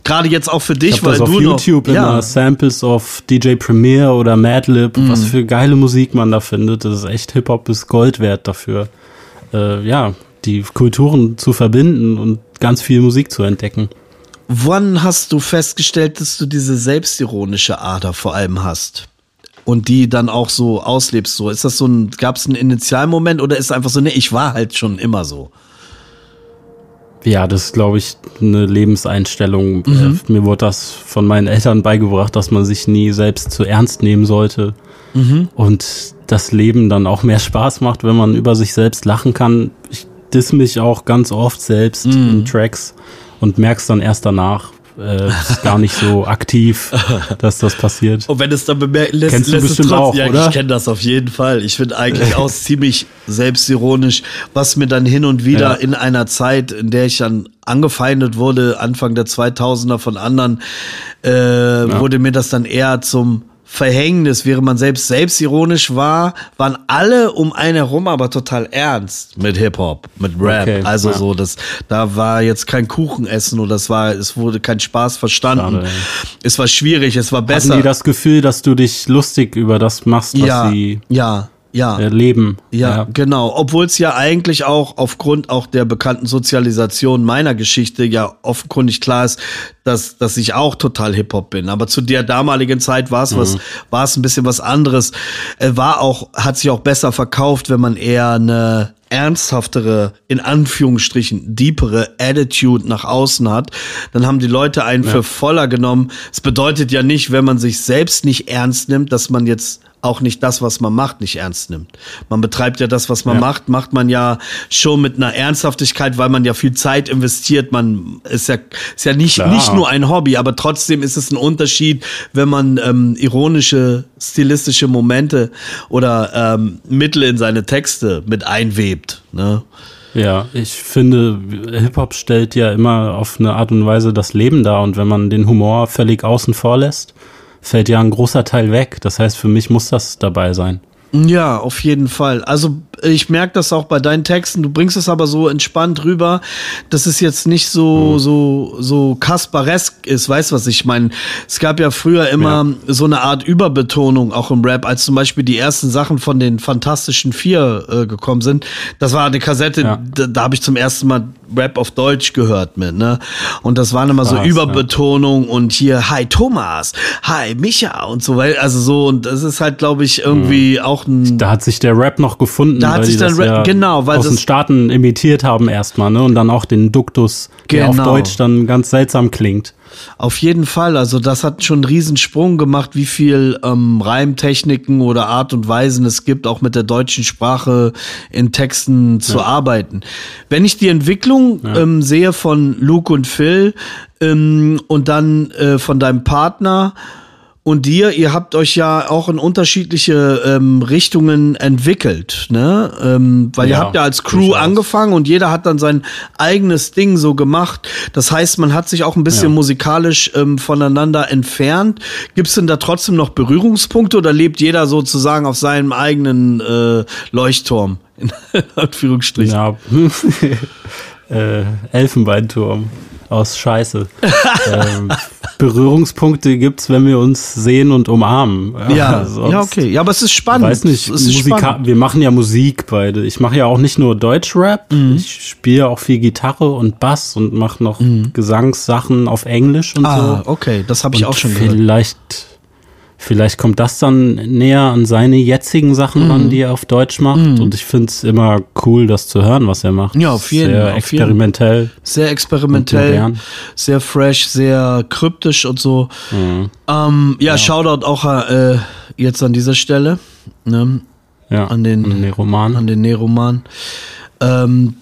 Gerade jetzt auch für Ich dich, habe weil das auf du YouTube noch, ja, immer Samples auf DJ Premier oder Madlib, Mhm. was für geile Musik man da findet. Das ist echt Hip-Hop ist Gold wert dafür. Äh, ja, die Kulturen zu verbinden und ganz viel Musik zu entdecken. Wann hast du festgestellt, dass du diese selbstironische Ader vor allem hast? Und die dann auch so auslebst, so. Ist das so ein, gab es einen Initialmoment oder ist es einfach so, ne, ich war halt schon immer so? Ja, das ist, glaube ich, eine Lebenseinstellung. Mhm. Äh, mir wurde das von meinen Eltern beigebracht, dass man sich nie selbst zu ernst nehmen sollte. Mhm. Und das Leben dann auch mehr Spaß macht, wenn man über sich selbst lachen kann. Ich diss mich auch ganz oft selbst Mhm. in Tracks und merk's dann erst danach. Äh, ist gar nicht so aktiv, dass das passiert. Und wenn es dann bemerkt, lässt, Kennst du lässt es bestimmt trotzdem- auch, ja, oder? ich kenne das auf jeden Fall. Ich bin eigentlich auch ziemlich selbstironisch, was mir dann hin und wieder Ja. in einer Zeit, in der ich dann angefeindet wurde, Anfang der 2000er von anderen, äh, wurde mir das dann eher zum Verhängnis, während man selbst selbstironisch war, waren alle um einen herum aber total ernst mit Hip-Hop, mit Rap. Okay, also ja. so, das, da war jetzt kein Kuchenessen oder es war, es wurde kein Spaß verstanden. Schade, es war schwierig, es war besser. Hatten die das Gefühl, dass du dich lustig über das machst, was ja, sie ja, ja. erleben? Ja, genau. Obwohl es ja eigentlich auch aufgrund auch der bekannten Sozialisation meiner Geschichte ja offenkundig klar ist, dass, dass ich auch total Hip-Hop bin. Aber zu der damaligen Zeit war es was, war es ein bisschen was anderes. Er war auch, hat sich auch besser verkauft, wenn man eher eine ernsthaftere, in Anführungsstrichen, deepere Attitude nach außen hat, dann haben die Leute einen für voller genommen. Es bedeutet ja nicht, wenn man sich selbst nicht ernst nimmt, dass man jetzt auch nicht das, was man macht, nicht ernst nimmt. Man betreibt ja das, was man Ja. macht, macht man ja schon mit einer Ernsthaftigkeit, weil man ja viel Zeit investiert. Man ist ja, ist ja nicht, Klar. nicht nur ein Hobby, aber trotzdem ist es ein Unterschied, wenn man ähm, ironische, stilistische Momente oder ähm, Mittel in seine Texte mit einwebt. Ne? Ja, ich finde, Hip-Hop stellt ja immer auf eine Art und Weise das Leben dar und wenn man den Humor völlig außen vor lässt, fällt ja ein großer Teil weg. Das heißt, für mich muss das dabei sein. Ja, auf jeden Fall. Also ich merke das auch bei deinen Texten. Du bringst es aber so entspannt rüber, dass es jetzt nicht so so so Kasparesk ist. Weißt was ich meine? Es gab ja früher immer so eine Art Überbetonung auch im Rap, als zum Beispiel die ersten Sachen von den Fantastischen Vier äh, gekommen sind. Das war eine Kassette, Ja. da, da habe ich zum ersten Mal Rap auf Deutsch gehört mit, ne? Und das waren immer so Krass, Überbetonung und hier Hi Thomas, Hi Micha und so weiter. Also so und das ist halt, glaube ich, irgendwie auch ein Da hat sich der Rap noch gefunden da hat sich dann ja genau, weil aus den Staaten imitiert haben erstmal, ne? Und dann auch den Duktus, der auf Genau. Deutsch dann ganz seltsam klingt. Auf jeden Fall, also das hat schon einen Riesensprung gemacht, wie viel ähm, Reimtechniken oder Art und Weisen es gibt, auch mit der deutschen Sprache in Texten zu arbeiten. Wenn ich die Entwicklung ähm, sehe von Luke und Phil ähm, und dann äh, von deinem Partner und dir, ihr habt euch ja auch in unterschiedliche ähm, Richtungen entwickelt, ne? Ähm, weil ihr Ja, habt ja als Crew angefangen und jeder hat dann sein eigenes Ding so gemacht. Das heißt, man hat sich auch ein bisschen Ja. musikalisch ähm, voneinander entfernt. Gibt es denn da trotzdem noch Berührungspunkte oder lebt jeder sozusagen auf seinem eigenen äh, Leuchtturm? In Anführungsstrichen. Ja. äh, Elfenbeinturm aus Scheiße. ähm, Berührungspunkte gibt's, wenn wir uns sehen und umarmen. Ja, ja, okay. Ja, aber es ist spannend. Weiß nicht, es Musika spannend. wir machen ja Musik beide. Ich mache ja auch nicht nur Deutschrap, Mhm. ich spiele auch viel Gitarre und Bass und mache noch Gesangssachen auf Englisch und Mhm. Ah, so. okay, das habe ich Und auch schon gehört. vielleicht, vielleicht kommt das dann näher an seine jetzigen Sachen Mhm. ran, die er auf Deutsch macht. Und ich finde es immer cool, das zu hören, was er macht. Ja, auf jeden, Sehr auf jeden. experimentell. Sehr experimentell, sehr fresh, sehr kryptisch und so. Mhm. Ähm, ja, Shoutout auch äh, jetzt an dieser Stelle ne, Ja, An den- an den Roman. an den Neroman. Ähm,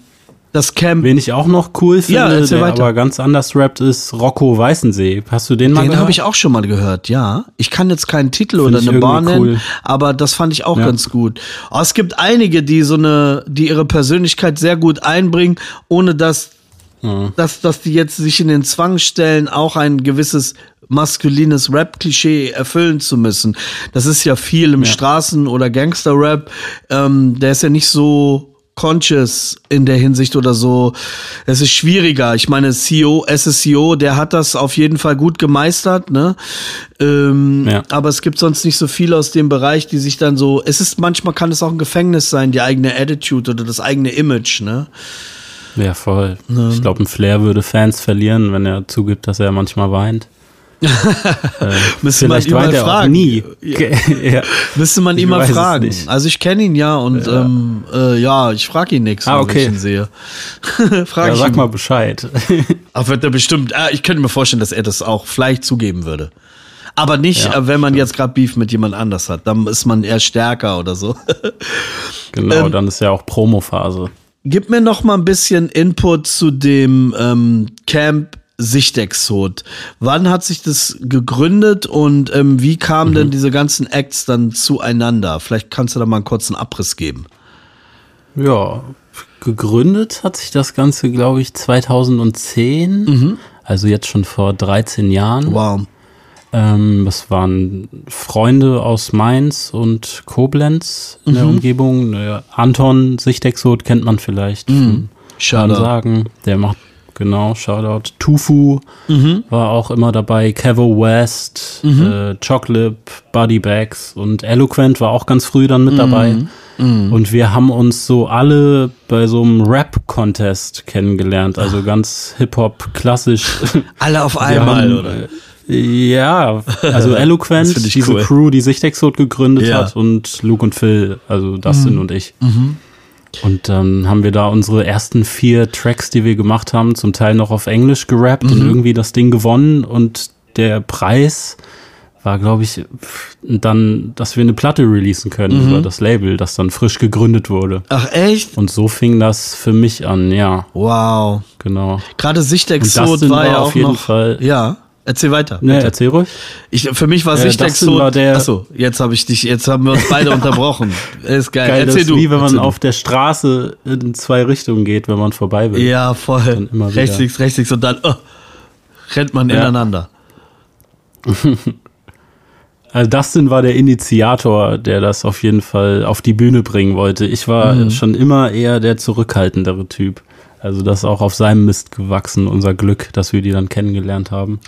das Camp, Wen ich auch noch cool finde, Ja, der weiter. aber ganz anders rappt, ist Rocco Weißensee. Hast du den mal den gehört? habe ich auch schon mal gehört, ja. Ich kann jetzt keinen Titel Find oder eine Bar nennen, cool. aber das fand ich auch Ja. ganz gut. Aber es gibt einige, die so eine, die ihre Persönlichkeit sehr gut einbringen, ohne dass Ja. dass, dass die jetzt sich in den Zwang stellen, auch ein gewisses maskulines Rap-Klischee erfüllen zu müssen. Das ist ja viel im Straßen- oder Gangster-Rap. Ähm, der ist ja nicht so conscious in der Hinsicht oder so. Es ist schwieriger. Ich meine, CEO, SSCO, der hat das auf jeden Fall gut gemeistert, ne? Ähm, Ja. Aber es gibt sonst nicht so viele aus dem Bereich, die sich dann so. Es ist manchmal kann es auch ein Gefängnis sein, die eigene Attitude oder das eigene Image, ne? Ja, voll. Ich glaube, ein Flair würde Fans verlieren, wenn er zugibt, dass er manchmal weint. Äh, Müsste man ihn mal fragen. nie. ja. Müsste man ihn mal fragen. Also ich kenne ihn ja und ja, ähm, äh, ja ich frage ihn nichts, Ah, wenn okay. ich ihn sehe. frage ja, ich sag ihn. mal Bescheid. Ach, wird er bestimmt. Ah, ich könnte mir vorstellen, dass er das auch vielleicht zugeben würde. Aber nicht, Ja, äh, wenn man jetzt gerade Beef mit jemand anders hat. Dann ist man eher stärker oder so. genau, Ähm, dann ist ja auch Promophase. Gib mir noch mal ein bisschen Input zu dem ähm, Camp Sichtexot. Wann hat sich das gegründet und ähm, wie kamen Mhm. denn diese ganzen Acts dann zueinander? Vielleicht kannst du da mal einen kurzen Abriss geben. Ja, gegründet hat sich das Ganze, glaube ich, 2010. Mhm. Also jetzt schon vor 13 Jahren. Wow. Ähm, das waren Freunde aus Mainz und Koblenz in Mhm. der Umgebung. Anton Sichtexot kennt man vielleicht Mhm. Schade. sagen. Der macht, genau, Shoutout. Tufu Mhm. war auch immer dabei. Kevo West, äh, Chocolate, Buddy Bags und Eloquent war auch ganz früh dann mit dabei. Mhm. Und wir haben uns so alle bei so einem Rap-Contest kennengelernt. Also ganz Hip-Hop, klassisch. Alle auf einmal, haben, oder? äh, Ja, also Eloquent, diese cool. Crew, die Sichtexot gegründet Ja. hat und Luke und Phil, also Dustin und ich. Und dann haben wir da unsere ersten vier Tracks, die wir gemacht haben, zum Teil noch auf Englisch gerappt und irgendwie das Ding gewonnen und der Preis war, glaube ich, dann, dass wir eine Platte releasen können über das Label, das dann frisch gegründet wurde. Ach echt? Und so fing das für mich an, ja, Wow. genau. Gerade Sichtexot war ja war auch auf jeden noch. Fall- Ja. Erzähl weiter. Ne, bitte. erzähl ruhig. Ich, für mich war Äh, Dustin Sichtexot. war der- Achso, jetzt habe ich dich, jetzt haben wir uns beide unterbrochen. Ist geil. Geil, das Erzähl ist du. wie wenn man auf der Straße in zwei Richtungen geht, wenn man vorbei will. Ja, voll. Rechts, links, rechts, links und dann oh, rennt man Ja. ineinander. Also Dustin war der Initiator, der das auf jeden Fall auf die Bühne bringen wollte. Ich war Mhm. schon immer eher der zurückhaltendere Typ. Also das ist auch auf seinem Mist gewachsen, unser Glück, dass wir die dann kennengelernt haben.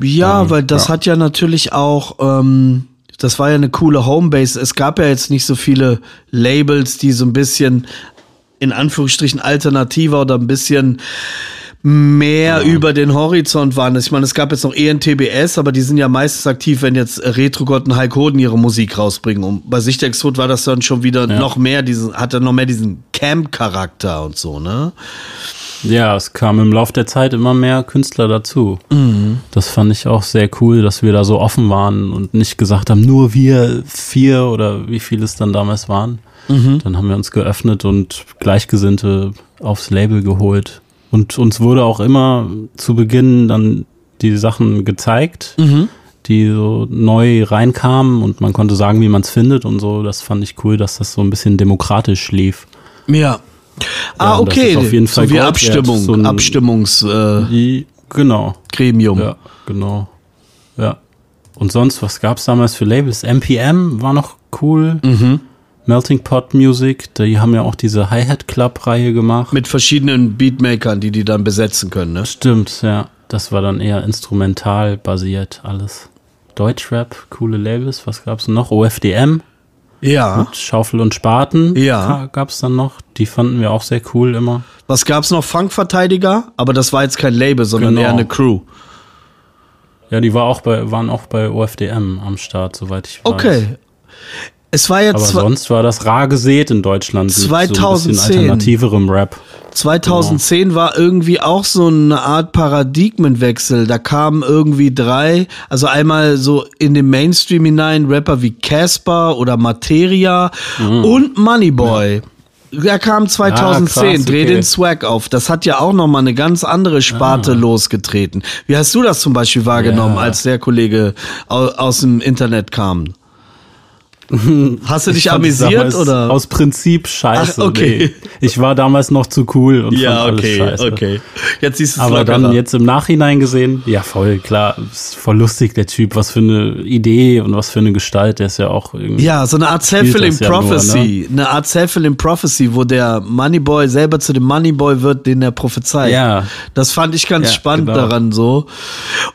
Ja, Ähm, weil das ja. hat ja natürlich auch, ähm, das war ja eine coole Homebase. Es gab ja jetzt nicht so viele Labels, die so ein bisschen in Anführungsstrichen alternativer oder ein bisschen mehr ja. über den Horizont waren. Ich meine, es gab jetzt noch ENTBS, aber die sind ja meistens aktiv, wenn jetzt Retro-Gott und Hulk Hoden ihre Musik rausbringen. Und bei Sichtexot war das dann schon wieder ja. noch mehr diesen, hatte noch mehr diesen Camp-Charakter und so, ne? Ja, es kam im Laufe der Zeit immer mehr Künstler dazu. Mhm. Das fand ich auch sehr cool, dass wir da so offen waren und nicht gesagt haben, nur wir vier oder wie viele es dann damals waren. Mhm. Dann haben wir uns geöffnet und Gleichgesinnte aufs Label geholt. Und uns wurde auch immer zu Beginn dann die Sachen gezeigt, mhm. die so neu reinkamen und man konnte sagen, wie man es findet und so. Das fand ich cool, dass das so ein bisschen demokratisch lief. Ja. Ah, okay. auf jeden Fall so wie Abstimmung, so ein, Abstimmungs. Äh, genau. Gremium. Ja, genau. Ja. Und sonst, was gab es damals für Labels? MPM war noch cool. Mhm. Melting Pot Music, die haben ja auch diese Hi-Hat Club-Reihe gemacht. Mit verschiedenen Beatmakern, die die dann besetzen können, ne? Stimmt, ja. Das war dann eher instrumental basiert alles. Deutschrap, coole Labels, was gab's noch? OFDM. Ja. Mit Schaufel und Spaten. Ja. Gab's dann noch. Die fanden wir auch sehr cool immer. Was gab's noch? Funkverteidiger, aber das war jetzt kein Label, sondern genau. eher eine Crew. Ja, die war auch bei, waren auch bei OFDM am Start, soweit ich weiß. Okay. Es war jetzt Aber sonst war das rar gesät in Deutschland 2010. mit so ein alternativerem Rap. 2010 genau. war irgendwie auch so eine Art Paradigmenwechsel. Da kamen irgendwie drei, also einmal so in den Mainstream hinein Rapper wie Casper oder Materia mhm. und Moneyboy. Ja. Der kam 2010, ah, krass, dreh okay. den Swag auf. Das hat ja auch nochmal eine ganz andere Sparte ah. losgetreten. Wie hast du das zum Beispiel wahrgenommen, ja. als der Kollege aus, aus dem Internet kam? Hast du dich amüsiert oder? Aus Prinzip scheiße. Ach, okay. Nee. Ich war damals noch zu cool und ja, fand okay, alles scheiße. okay. Jetzt siehst du es Aber dann jetzt im Nachhinein gesehen, ja voll, klar, ist voll lustig der Typ, was für eine Idee und was für eine Gestalt, der ist ja auch irgendwie. Ja, so eine Art Self-Fulfilling Prophecy, nur, ne? eine Art Self-Fulfilling Prophecy, wo der Moneyboy selber zu dem Moneyboy wird, den er prophezeit. Ja. Das fand ich ganz ja, spannend genau. daran so.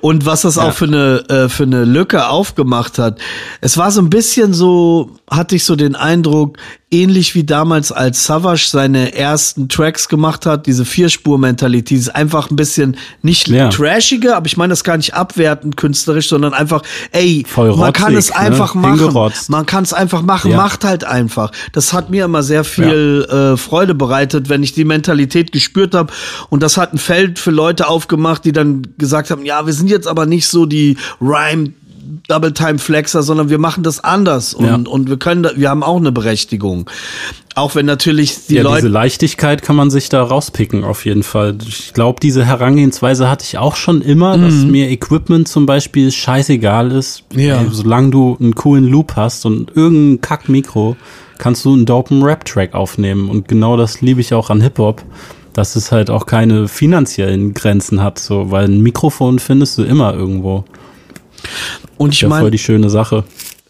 Und was das ja. auch für eine, äh, für eine Lücke aufgemacht hat. Es war so ein bisschen so, hatte ich so den Eindruck, ähnlich wie damals als Savage seine ersten Tracks gemacht hat, diese Vierspur-Mentalität, ist einfach ein bisschen nicht ja. trashige, aber ich meine das gar nicht abwertend künstlerisch, sondern einfach, ey, Voll man kann es ne? einfach machen. Hingerotzt. Man kann es einfach machen, ja. macht halt einfach. Das hat mir immer sehr viel ja. äh, Freude bereitet, wenn ich die Mentalität gespürt habe. Und das hat ein Feld für Leute aufgemacht, die dann gesagt haben, ja, wir sind jetzt aber nicht so die Rhyme Double Time Flexer, sondern wir machen das anders und, ja. und wir können, wir haben auch eine Berechtigung. Auch wenn natürlich die ja, Leute. Diese Leichtigkeit kann man sich da rauspicken, auf jeden Fall. Ich glaube, diese Herangehensweise hatte ich auch schon immer, mhm. dass mir Equipment zum Beispiel scheißegal ist. Ja. Ey, solange du einen coolen Loop hast und irgendein Kack-Mikro, kannst du einen dopen Rap-Track aufnehmen. Und genau das liebe ich auch an Hip-Hop dass es halt auch keine finanziellen Grenzen hat, so, weil ein Mikrofon findest du immer irgendwo. Und ich ja meine, voll die schöne Sache.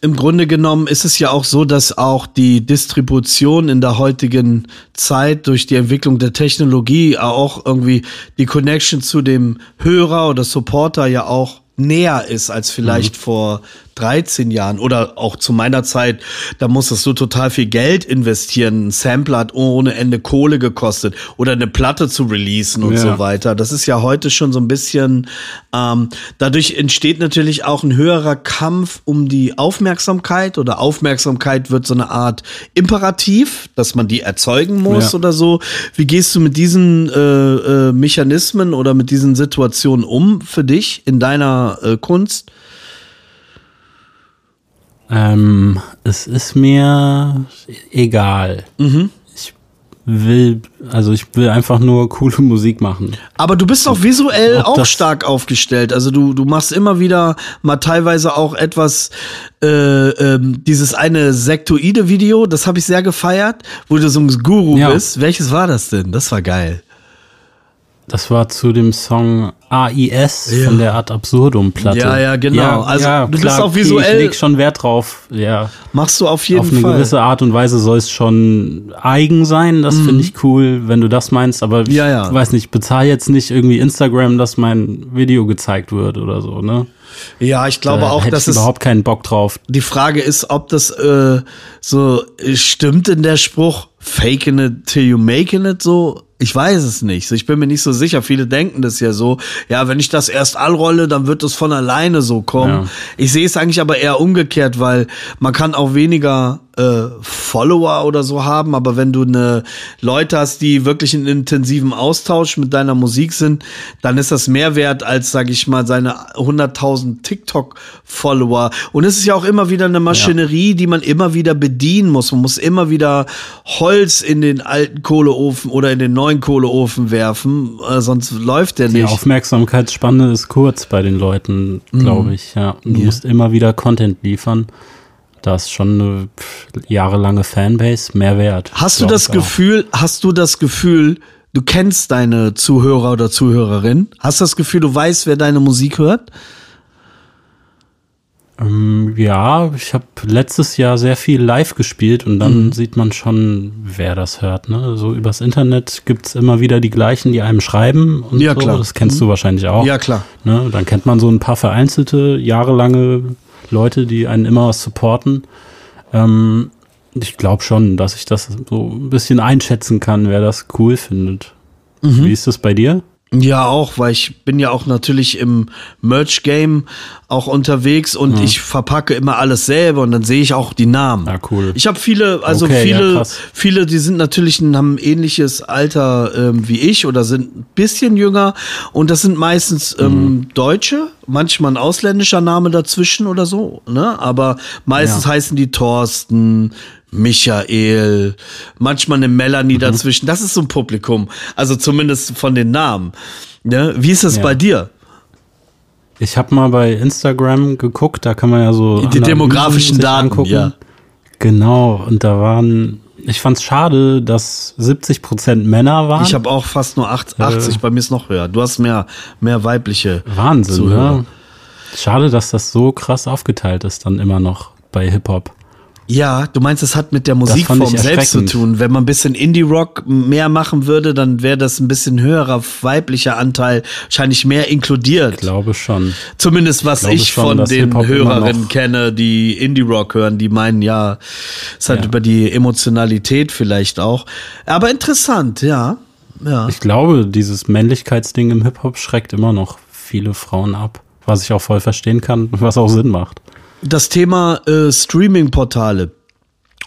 Im Grunde genommen ist es ja auch so, dass auch die Distribution in der heutigen Zeit durch die Entwicklung der Technologie auch irgendwie die Connection zu dem Hörer oder Supporter ja auch näher ist als vielleicht mhm. vor 13 Jahren oder auch zu meiner Zeit, da musstest du total viel Geld investieren. Ein Sampler hat ohne Ende Kohle gekostet oder eine Platte zu releasen und ja. so weiter. Das ist ja heute schon so ein bisschen, ähm, dadurch entsteht natürlich auch ein höherer Kampf um die Aufmerksamkeit oder Aufmerksamkeit wird so eine Art Imperativ, dass man die erzeugen muss ja. oder so. Wie gehst du mit diesen äh, äh, Mechanismen oder mit diesen Situationen um für dich in deiner äh, Kunst? Ähm, es ist mir egal. Mhm. Ich will, also ich will einfach nur coole Musik machen. Aber du bist auch visuell Ob auch stark aufgestellt. Also du, du machst immer wieder mal teilweise auch etwas, äh, ähm, dieses eine sektoide Video, das habe ich sehr gefeiert, wo du so ein Guru ja. bist. Welches war das denn? Das war geil. Das war zu dem Song AIS ja. von der Art Absurdum Platte. Ja, ja, genau. Ja, also ja, du klar, bist auch visuell. Ich leg schon Wert drauf. Ja. Machst du auf jeden Fall. Auf eine gewisse Art und Weise soll es schon eigen sein. Das mhm. finde ich cool, wenn du das meinst. Aber ich weiß nicht, bezahle jetzt nicht irgendwie Instagram, dass mein Video gezeigt wird oder so, ne? Ja, ich glaube da auch, dass es überhaupt keinen Bock drauf. Die Frage ist, ob das äh, so stimmt in der Spruch "Faking it till you making it" so Ich weiß es nicht. Ich bin mir nicht so sicher. Viele denken das ja so. Ja, wenn ich das erst anrolle, dann wird es von alleine so kommen. Ja. Ich sehe es eigentlich aber eher umgekehrt, weil man kann auch weniger äh, Follower oder so haben, aber wenn du eine Leute hast, die wirklich in intensiven Austausch mit deiner Musik sind, dann ist das mehr wert als, sag ich mal, seine 100.000 TikTok-Follower. Und es ist ja auch immer wieder eine Maschinerie, ja. die man immer wieder bedienen muss. Man muss immer wieder Holz in den alten Kohleofen oder in den neuen Kohleofen werfen, äh, sonst läuft der nicht. Die Aufmerksamkeitsspanne ist kurz bei den Leuten, glaube mhm. ich. Ja, du ja. musst immer wieder Content liefern. Das ist schon eine jahrelange Fanbase mehr wert. Hast du das Gefühl, hast du das Gefühl, du kennst deine Zuhörer oder Zuhörerin? Hast du das Gefühl, du weißt, wer deine Musik hört? Ähm, ja, ich habe letztes Jahr sehr viel live gespielt und dann mhm. sieht man schon, wer das hört. Ne? So übers Internet gibt es immer wieder die gleichen, die einem schreiben und ja, so. Klar. Das kennst mhm. du wahrscheinlich auch. Ja, klar. Ne? Dann kennt man so ein paar vereinzelte, jahrelange Leute, die einen immer supporten. Ähm, ich glaube schon, dass ich das so ein bisschen einschätzen kann, wer das cool findet. Mhm. Wie ist das bei dir? Ja, auch, weil ich bin ja auch natürlich im Merch-Game auch unterwegs und ja. ich verpacke immer alles selber und dann sehe ich auch die Namen. Ja, cool. Ich habe viele, also okay, viele, ja, viele, die sind natürlich haben ein ähnliches Alter ähm, wie ich oder sind ein bisschen jünger und das sind meistens ähm, mhm. Deutsche, manchmal ein ausländischer Name dazwischen oder so, ne? Aber meistens ja. heißen die Thorsten, Michael, manchmal eine Melanie mhm. dazwischen. Das ist so ein Publikum. Also zumindest von den Namen. Ne? Wie ist das ja. bei dir? Ich habe mal bei Instagram geguckt, da kann man ja so die demografischen Daten angucken. Ja. Genau, und da waren ich fand es schade, dass 70 Prozent Männer waren. Ich habe auch fast nur 80, äh, bei mir ist noch höher. Du hast mehr, mehr weibliche Wahnsinn, Zuhörer. Ne? Schade, dass das so krass aufgeteilt ist dann immer noch bei Hip-Hop. Ja, du meinst, es hat mit der Musikform selbst zu tun. Wenn man ein bisschen Indie-Rock mehr machen würde, dann wäre das ein bisschen höherer weiblicher Anteil, wahrscheinlich mehr inkludiert. Ich glaube schon. Zumindest was ich, ich schon, von den Hörerinnen kenne, die Indie-Rock hören, die meinen, ja, es hat ja. über die Emotionalität vielleicht auch. Aber interessant, ja. ja. Ich glaube, dieses Männlichkeitsding im Hip-Hop schreckt immer noch viele Frauen ab. Was ich auch voll verstehen kann, was auch Sinn macht das Thema äh, Streaming-Portale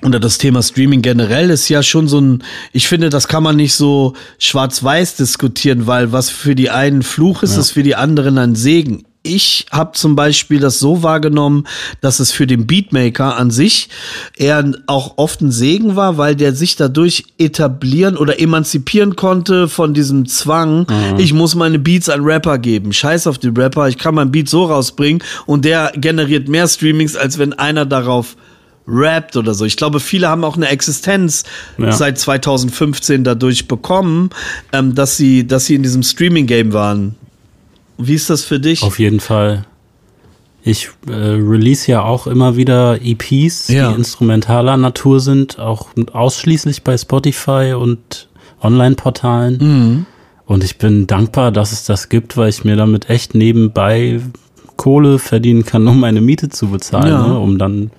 oder das Thema Streaming generell ist ja schon so ein, ich finde, das kann man nicht so schwarz-weiß diskutieren, weil was für die einen Fluch ist, ja. ist für die anderen ein Segen. Ich habe zum Beispiel das so wahrgenommen, dass es für den Beatmaker an sich eher auch oft ein Segen war, weil der sich dadurch etablieren oder emanzipieren konnte von diesem Zwang, mhm. ich muss meine Beats an Rapper geben. Scheiß auf die Rapper, ich kann mein Beat so rausbringen und der generiert mehr Streamings, als wenn einer darauf rappt oder so. Ich glaube, viele haben auch eine Existenz ja. seit 2015 dadurch bekommen, ähm, dass sie, dass sie in diesem Streaming-Game waren. Wie ist das für dich? Auf jeden Fall. Ich äh, release ja auch immer wieder EPs, ja. die instrumentaler Natur sind, auch ausschließlich bei Spotify und Online-Portalen. Mhm. Und ich bin dankbar, dass es das gibt, weil ich mir damit echt nebenbei Kohle verdienen kann, um meine Miete zu bezahlen, ja. ne? um dann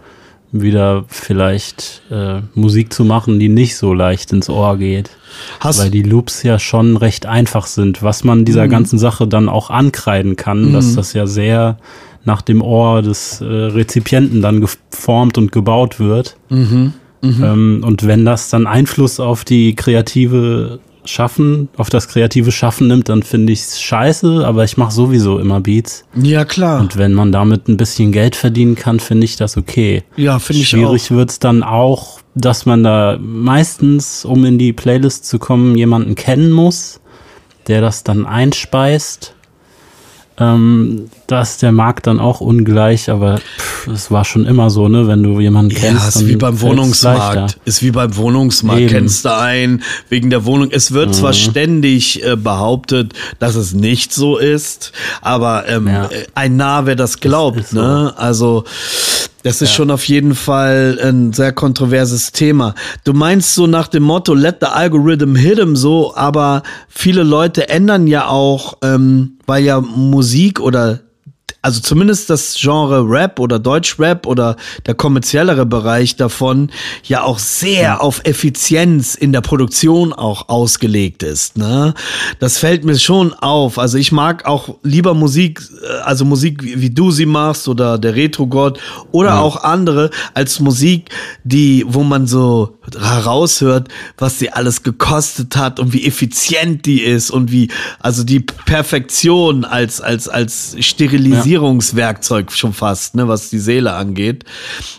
wieder vielleicht äh, Musik zu machen, die nicht so leicht ins Ohr geht. Hast weil die Loops ja schon recht einfach sind, was man dieser mhm. ganzen Sache dann auch ankreiden kann, mhm. dass das ja sehr nach dem Ohr des äh, Rezipienten dann geformt und gebaut wird. Mhm. mhm. Ähm, und wenn das dann Einfluss auf die kreative Schaffen, auf das kreative Schaffen nimmt, dann finde ich es scheiße, aber ich mache sowieso immer Beats. Ja, klar. Und wenn man damit ein bisschen Geld verdienen kann, finde ich das okay. Ja, finde ich auch. Schwierig wird es dann auch, dass man da meistens, um in die Playlist zu kommen, jemanden kennen muss, der das dann einspeist ähm, da ist der Markt dann auch ungleich, aber es war schon immer so, ne? Wenn du jemanden kennst. Ja, ist wie beim Wohnungsmarkt. Ist wie beim Wohnungsmarkt. Eben. Kennst du einen wegen der Wohnung. Es wird mhm. zwar ständig äh, behauptet, dass es nicht so ist, aber ähm, ja. ein Nah, wer das glaubt, ne? So. Also das ist ja. schon auf jeden Fall ein sehr kontroverses Thema. Du meinst so nach dem Motto, let the algorithm hit him so, aber viele Leute ändern ja auch, ähm, weil ja Musik oder also zumindest das Genre Rap oder Deutschrap oder der kommerziellere Bereich davon ja auch sehr auf Effizienz in der Produktion auch ausgelegt ist. Ne? Das fällt mir schon auf. Also ich mag auch lieber Musik, äh, also Musik wie, wie du sie machst oder der Retro-Gott oder ja. auch andere als Musik, die, wo man so heraushört, was sie alles gekostet hat und wie effizient die ist und wie, also die Perfektion als, als, als Sterilisierungswerkzeug schon fast, ne, was die Seele angeht.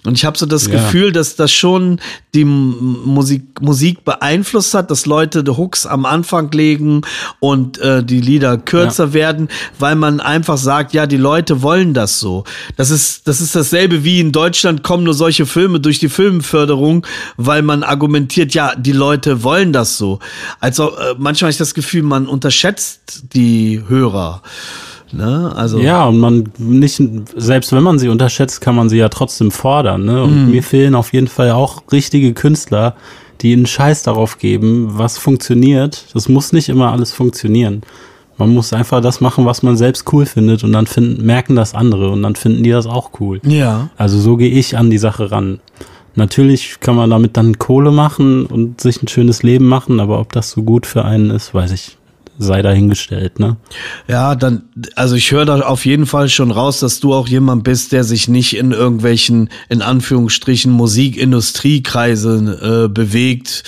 Und ich habe so das ja. Gefühl, dass das schon die Musik, Musik beeinflusst hat, dass Leute die Hooks am Anfang legen und äh, die Lieder kürzer ja. werden, weil man einfach sagt, ja, die Leute wollen das so. Das ist, das ist dasselbe wie in Deutschland kommen nur solche Filme durch die Filmförderung, weil man argumentiert, ja, die Leute wollen das so. Also äh, manchmal habe ich das Gefühl, man unterschätzt die Hörer. Ne? Also ja, und man nicht, selbst wenn man sie unterschätzt, kann man sie ja trotzdem fordern. Ne? Und mm. mir fehlen auf jeden Fall auch richtige Künstler, die einen Scheiß darauf geben, was funktioniert. Das muss nicht immer alles funktionieren. Man muss einfach das machen, was man selbst cool findet und dann finden, merken das andere und dann finden die das auch cool. Ja. Also so gehe ich an die Sache ran. Natürlich kann man damit dann Kohle machen und sich ein schönes Leben machen, aber ob das so gut für einen ist, weiß ich sei dahingestellt, ne? Ja, dann, also ich höre da auf jeden Fall schon raus, dass du auch jemand bist, der sich nicht in irgendwelchen, in Anführungsstrichen, Musikindustriekreisen äh, bewegt.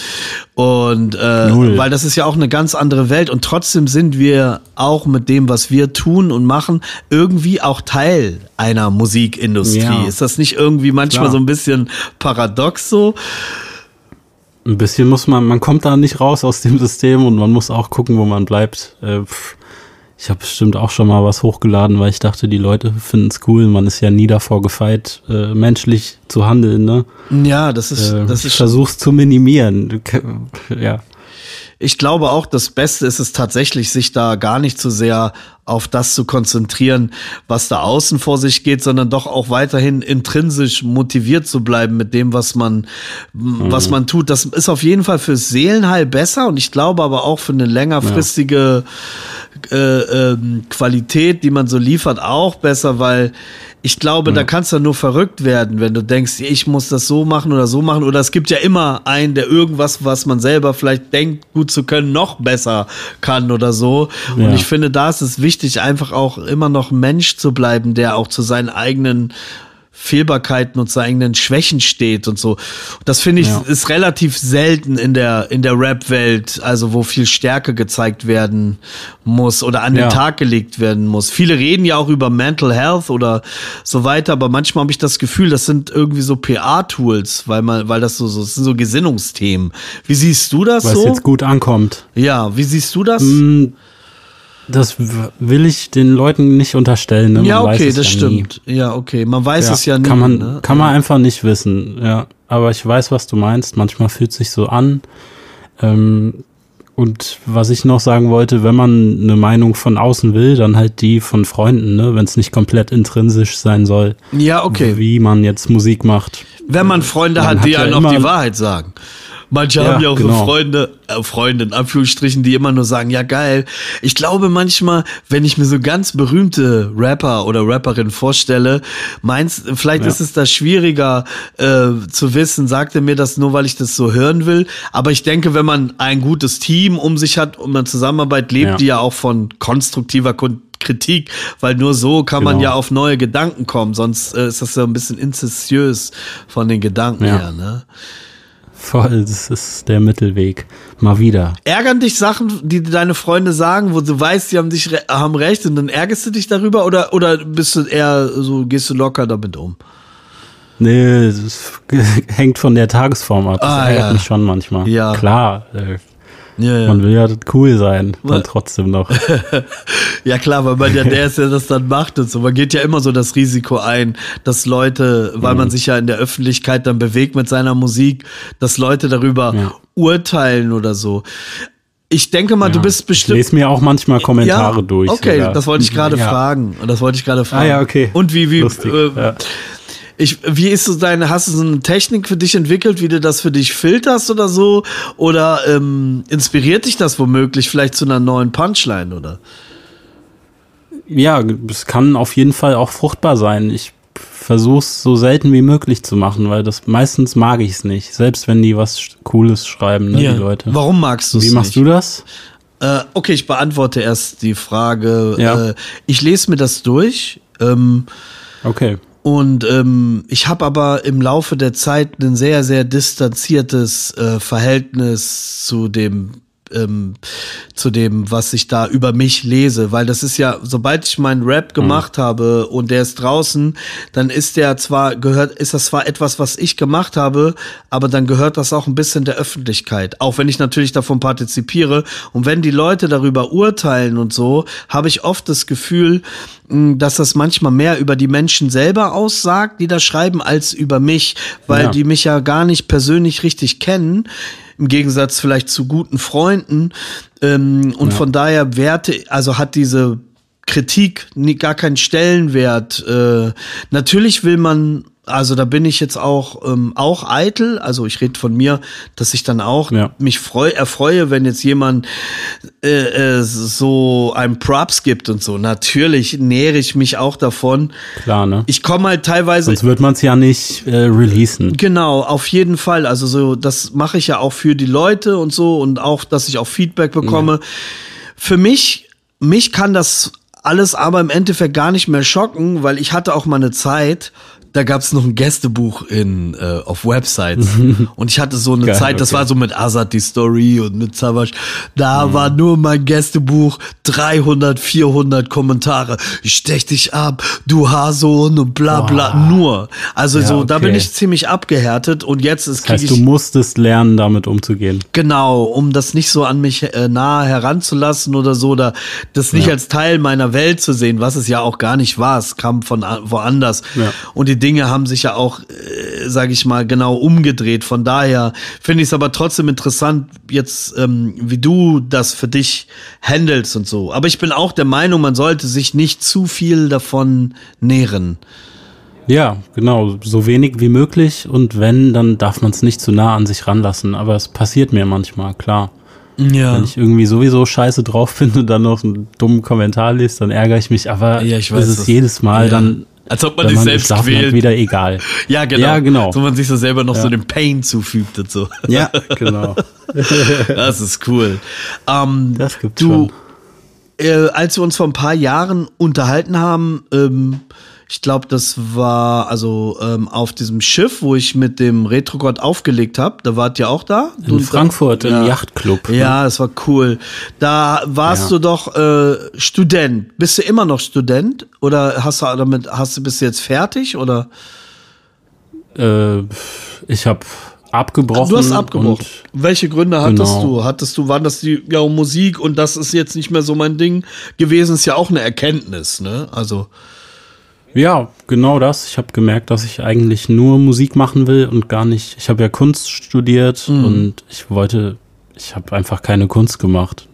Und äh, weil das ist ja auch eine ganz andere Welt und trotzdem sind wir auch mit dem, was wir tun und machen, irgendwie auch Teil einer Musikindustrie. Ja. Ist das nicht irgendwie manchmal Klar. so ein bisschen paradox so? Ein bisschen muss man, man kommt da nicht raus aus dem System und man muss auch gucken, wo man bleibt. Äh, ich habe bestimmt auch schon mal was hochgeladen, weil ich dachte, die Leute finden es cool. Man ist ja nie davor gefeit, äh, menschlich zu handeln. Ne? Ja, das ist. Äh, das ich versuch's zu minimieren. Ja. Ich glaube auch, das Beste ist es tatsächlich, sich da gar nicht zu so sehr auf das zu konzentrieren, was da außen vor sich geht, sondern doch auch weiterhin intrinsisch motiviert zu bleiben mit dem, was man, mhm. was man tut. Das ist auf jeden Fall fürs Seelenheil besser und ich glaube aber auch für eine längerfristige ja. äh, äh, Qualität, die man so liefert, auch besser, weil ich glaube, ja. da kannst du nur verrückt werden, wenn du denkst, ich muss das so machen oder so machen. Oder es gibt ja immer einen, der irgendwas, was man selber vielleicht denkt, gut zu können, noch besser kann oder so. Ja. Und ich finde, da ist es wichtig, einfach auch immer noch Mensch zu bleiben, der auch zu seinen eigenen Fehlbarkeiten und seinen eigenen Schwächen steht und so. Das finde ich ja. ist relativ selten in der in der Rap-Welt, also wo viel Stärke gezeigt werden muss oder an ja. den Tag gelegt werden muss. Viele reden ja auch über Mental Health oder so weiter, aber manchmal habe ich das Gefühl, das sind irgendwie so PA-Tools, weil man, weil das so so, das sind so Gesinnungsthemen. Wie siehst du das Weil so? es jetzt gut ankommt. Ja, wie siehst du das? Mm das will ich den Leuten nicht unterstellen. Ne? ja, okay, das ja stimmt. Nie. Ja, okay. Man weiß ja, es ja nicht. Kann man, ne? kann man einfach nicht wissen. Ja, aber ich weiß, was du meinst. Manchmal fühlt sich so an. Ähm, und was ich noch sagen wollte, wenn man eine Meinung von außen will, dann halt die von Freunden, ne? wenn es nicht komplett intrinsisch sein soll. Ja, okay. Wie man jetzt Musik macht. Wenn man Freunde hat, die ja einem noch die Wahrheit sagen. Manche ja, haben ja auch genau. so Freunde, äh, Freunde in Anführungsstrichen, die immer nur sagen, ja geil. Ich glaube manchmal, wenn ich mir so ganz berühmte Rapper oder Rapperinnen vorstelle, meinst, vielleicht ja. ist es da schwieriger äh, zu wissen, sagt er mir das nur, weil ich das so hören will. Aber ich denke, wenn man ein gutes Team um sich hat und man Zusammenarbeit lebt, ja. die ja auch von konstruktiver Kritik, weil nur so kann genau. man ja auf neue Gedanken kommen, sonst äh, ist das ja ein bisschen inzessiös von den Gedanken ja. her, ne? Voll, das ist der Mittelweg. Mal wieder. Ärgern dich Sachen, die deine Freunde sagen, wo du weißt, sie haben dich haben recht und dann ärgerst du dich darüber oder oder bist du eher so gehst du locker damit um? Nee, es hängt von der Tagesform ab. Das ah, ärgert ja. mich schon manchmal. Ja. Klar. Äh, ja, ja. Man will ja cool sein, dann trotzdem noch. ja klar, weil man ja der ist, der das dann macht und so. Man geht ja immer so das Risiko ein, dass Leute, weil mhm. man sich ja in der Öffentlichkeit dann bewegt mit seiner Musik, dass Leute darüber ja. urteilen oder so. Ich denke mal, ja. du bist bestimmt. Ich lese mir auch manchmal Kommentare ja, durch. Okay, sogar. das wollte ich gerade ja. fragen. Und das wollte ich gerade fragen. Ah ja, okay. Und wie, wie, Lustig, äh, ich, wie ist so deine, hast du so eine Technik für dich entwickelt, wie du das für dich filterst oder so? Oder ähm, inspiriert dich das womöglich vielleicht zu einer neuen Punchline, oder? ja, es kann auf jeden Fall auch fruchtbar sein. Ich versuche es so selten wie möglich zu machen, weil das meistens mag ich es nicht. Selbst wenn die was Cooles schreiben, ne, Ja. die Leute. Warum magst du es Wie nicht? machst du das? Äh, okay, ich beantworte erst die Frage. Ja. Äh, ich lese mir das durch. Ähm, Okay. Und ähm, ich habe aber im Laufe der Zeit ein sehr, sehr distanziertes äh, Verhältnis zu dem ähm, zu dem, was ich da über mich lese, weil das ist ja, sobald ich meinen Rap gemacht habe und der ist draußen, dann ist der zwar gehört, ist das zwar etwas, was ich gemacht habe, aber dann gehört das auch ein bisschen der Öffentlichkeit, auch wenn ich natürlich davon partizipiere. Und wenn die Leute darüber urteilen und so, habe ich oft das Gefühl, dass das manchmal mehr über die Menschen selber aussagt, die da schreiben, als über mich, weil Ja. die mich ja gar nicht persönlich richtig kennen. Im Gegensatz vielleicht zu guten Freunden. Ähm, und von daher werte, also hat diese Kritik nie, gar keinen Stellenwert. Äh, natürlich will man, also da bin ich jetzt auch ähm, auch eitel, also ich rede von mir, dass ich dann auch Ja. mich freu, erfreue, wenn jetzt jemand äh, äh, so einem Props gibt und so. Natürlich nähere ich mich auch davon. Klar, ne? Ich komme halt teilweise Sonst wird man es ja nicht äh, releasen. Genau, auf jeden Fall. Also so, das mache ich ja auch für die Leute und so und auch, dass ich auch Feedback bekomme. Für mich, mich kann das alles aber im Endeffekt gar nicht mehr schocken, weil ich hatte auch mal eine Zeit, da gab es noch ein Gästebuch in äh, auf Websites und ich hatte so eine Geil, Zeit, das okay. war so mit Azad die Story und mit Savage, da Mhm. war nur mein Gästebuch 300, 400 Kommentare. Ich stech dich ab, du Haarsohn und bla bla, Boah. nur. Also Ja, so, da bin ich ziemlich abgehärtet und jetzt ist Das heißt, ich du musstest lernen, damit umzugehen. Genau, um das nicht so an mich äh, nahe heranzulassen oder so, oder das nicht Ja. als Teil meiner Welt zu sehen, was es ja auch gar nicht war. Es kam von woanders. Ja. Und die Dinge haben sich ja auch, äh, sage ich mal, genau umgedreht. Von daher finde ich es aber trotzdem interessant, jetzt, ähm, wie du das für dich handelst und so. Aber ich bin auch der Meinung, man sollte sich nicht zu viel davon nähren. Ja, genau, so wenig wie möglich und wenn, dann darf man es nicht zu nah an sich ranlassen. Aber es passiert mir manchmal, klar. Ja. Wenn ich irgendwie sowieso scheiße drauf bin und dann noch einen dummen Kommentar lese, dann ärgere ich mich. Aber Ja, ich weiß, es ist jedes Mal ja. dann, Als ob man wenn sich man selbst geschlafen hat, quält. wieder egal. Ja, genau. Ja, genau. So man sich so selber noch Ja. so den Pain zufügt und so. Ja, genau. Das ist cool. Ähm, Das gibt's du, schon. äh, als wir uns vor ein paar Jahren unterhalten haben, ähm, ich glaube, das war also ähm, auf diesem Schiff, wo ich mit dem Retrogott aufgelegt habe. Da wart ihr auch da? Du In und da- Frankfurt, im Yachtclub. ne? Ja, das war cool. Da warst Ja. du doch äh, Student. Bist du immer noch Student? Oder hast du damit, hast du bist du jetzt fertig? Oder? Äh, ich habe abgebrochen. Du hast abgebrochen. Welche Gründe hattest Genau. du? Hattest du, waren das die, ja, Musik und das ist jetzt nicht mehr so mein Ding gewesen, ist ja auch eine Erkenntnis, ne? Also, Ja, genau das. Ich habe gemerkt, dass ich eigentlich nur Musik machen will und gar nicht. Ich habe ja Kunst studiert Mhm. und ich wollte, ich habe einfach keine Kunst gemacht.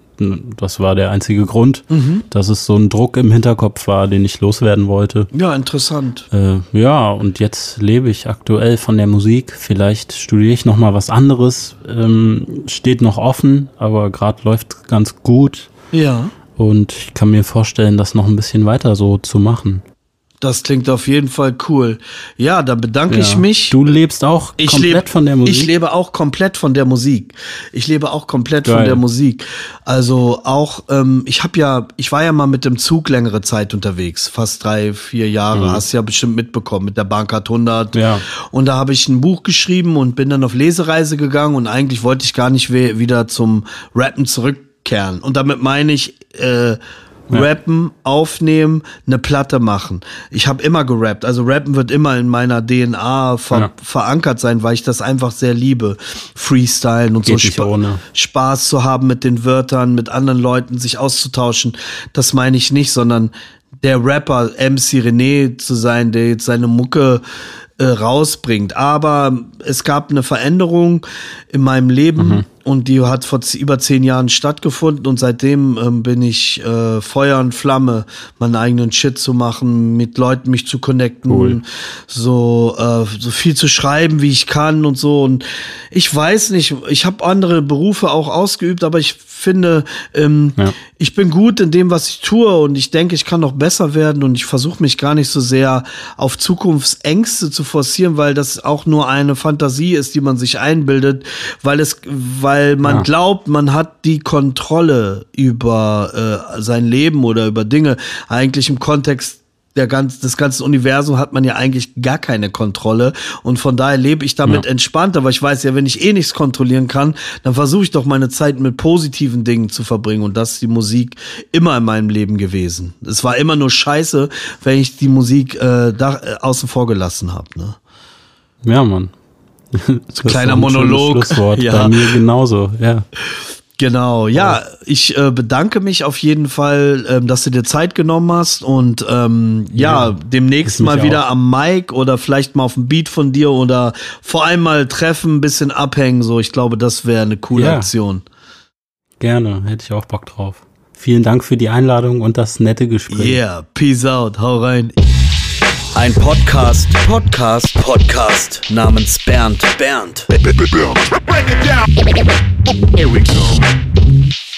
Das war der einzige Grund, Mhm. dass es so ein Druck im Hinterkopf war, den ich loswerden wollte. ja, interessant. Äh, ja, und jetzt lebe ich aktuell von der Musik. Vielleicht studiere ich noch mal was anderes. Ähm, steht noch offen, aber gerade läuft ganz gut. Ja, Und ich kann mir vorstellen, das noch ein bisschen weiter so zu machen. Das klingt auf jeden Fall cool. Ja, da bedanke ich Ja. mich. Du lebst auch Ich komplett lebe von der Musik. Ich lebe auch komplett von der Musik. Ich lebe auch komplett von Geil. der Musik. Also auch, ähm, ich habe ja, ich war ja mal mit dem Zug längere Zeit unterwegs, fast drei, vier Jahre. Hast ja bestimmt mitbekommen mit der Bankart 100. Mhm. Ja. Und da habe ich ein Buch geschrieben und bin dann auf Lesereise gegangen und eigentlich wollte ich gar nicht wieder zum Rappen zurückkehren. Und damit meine ich äh, Rappen, aufnehmen, eine Platte machen. Ich habe immer gerappt. Also Rappen wird immer in meiner DNA ver Ja. verankert sein, weil ich das einfach sehr liebe. Freestylen und Geht so nicht ohne. Spaß zu haben mit den Wörtern, mit anderen Leuten sich auszutauschen. Das meine ich nicht, sondern der Rapper MC René zu sein, der jetzt seine Mucke äh, rausbringt. Aber es gab eine Veränderung in meinem Leben Mhm. und die hat vor über zehn Jahren stattgefunden und seitdem ähm, bin ich äh, Feuer und Flamme, meinen eigenen Shit zu machen, mit Leuten mich zu connecten, Cool. so äh, so viel zu schreiben, wie ich kann und so. Und ich weiß nicht, ich habe andere Berufe auch ausgeübt, aber ich finde, ähm, ja. ich bin gut in dem, was ich tue und ich denke, ich kann noch besser werden und ich versuche mich gar nicht so sehr auf Zukunftsängste zu forcieren, weil das auch nur eine Fantasie ist, die man sich einbildet, weil es, weil man ja. glaubt, man hat die Kontrolle über äh, sein Leben oder über Dinge eigentlich im Kontext der ganz, das ganze Universum hat man ja eigentlich gar keine Kontrolle. Und von daher lebe ich damit ja. entspannt. Aber ich weiß ja, wenn ich eh nichts kontrollieren kann, dann versuche ich doch meine Zeit mit positiven Dingen zu verbringen. Und das ist die Musik immer in meinem Leben gewesen. Es war immer nur scheiße, wenn ich die Musik äh, da, äh, außen vor gelassen habe. Ne? Ja, Mann. Kleiner Monolog. Ja. Bei mir genauso, ja. Genau, ja, ich äh, bedanke mich auf jeden Fall, ähm, dass du dir Zeit genommen hast und ähm, ja, ja demnächst mal wieder auch. am Mic oder vielleicht mal auf dem Beat von dir oder vor allem mal treffen, ein bisschen abhängen, so. Ich glaube, das wäre eine coole ja. Aktion. Gerne, hätte ich auch Bock drauf. Vielen Dank für die Einladung und das nette Gespräch. Yeah, peace out, hau rein. Ein Podcast, Podcast, Podcast namens Bernd Bernd. Here we go.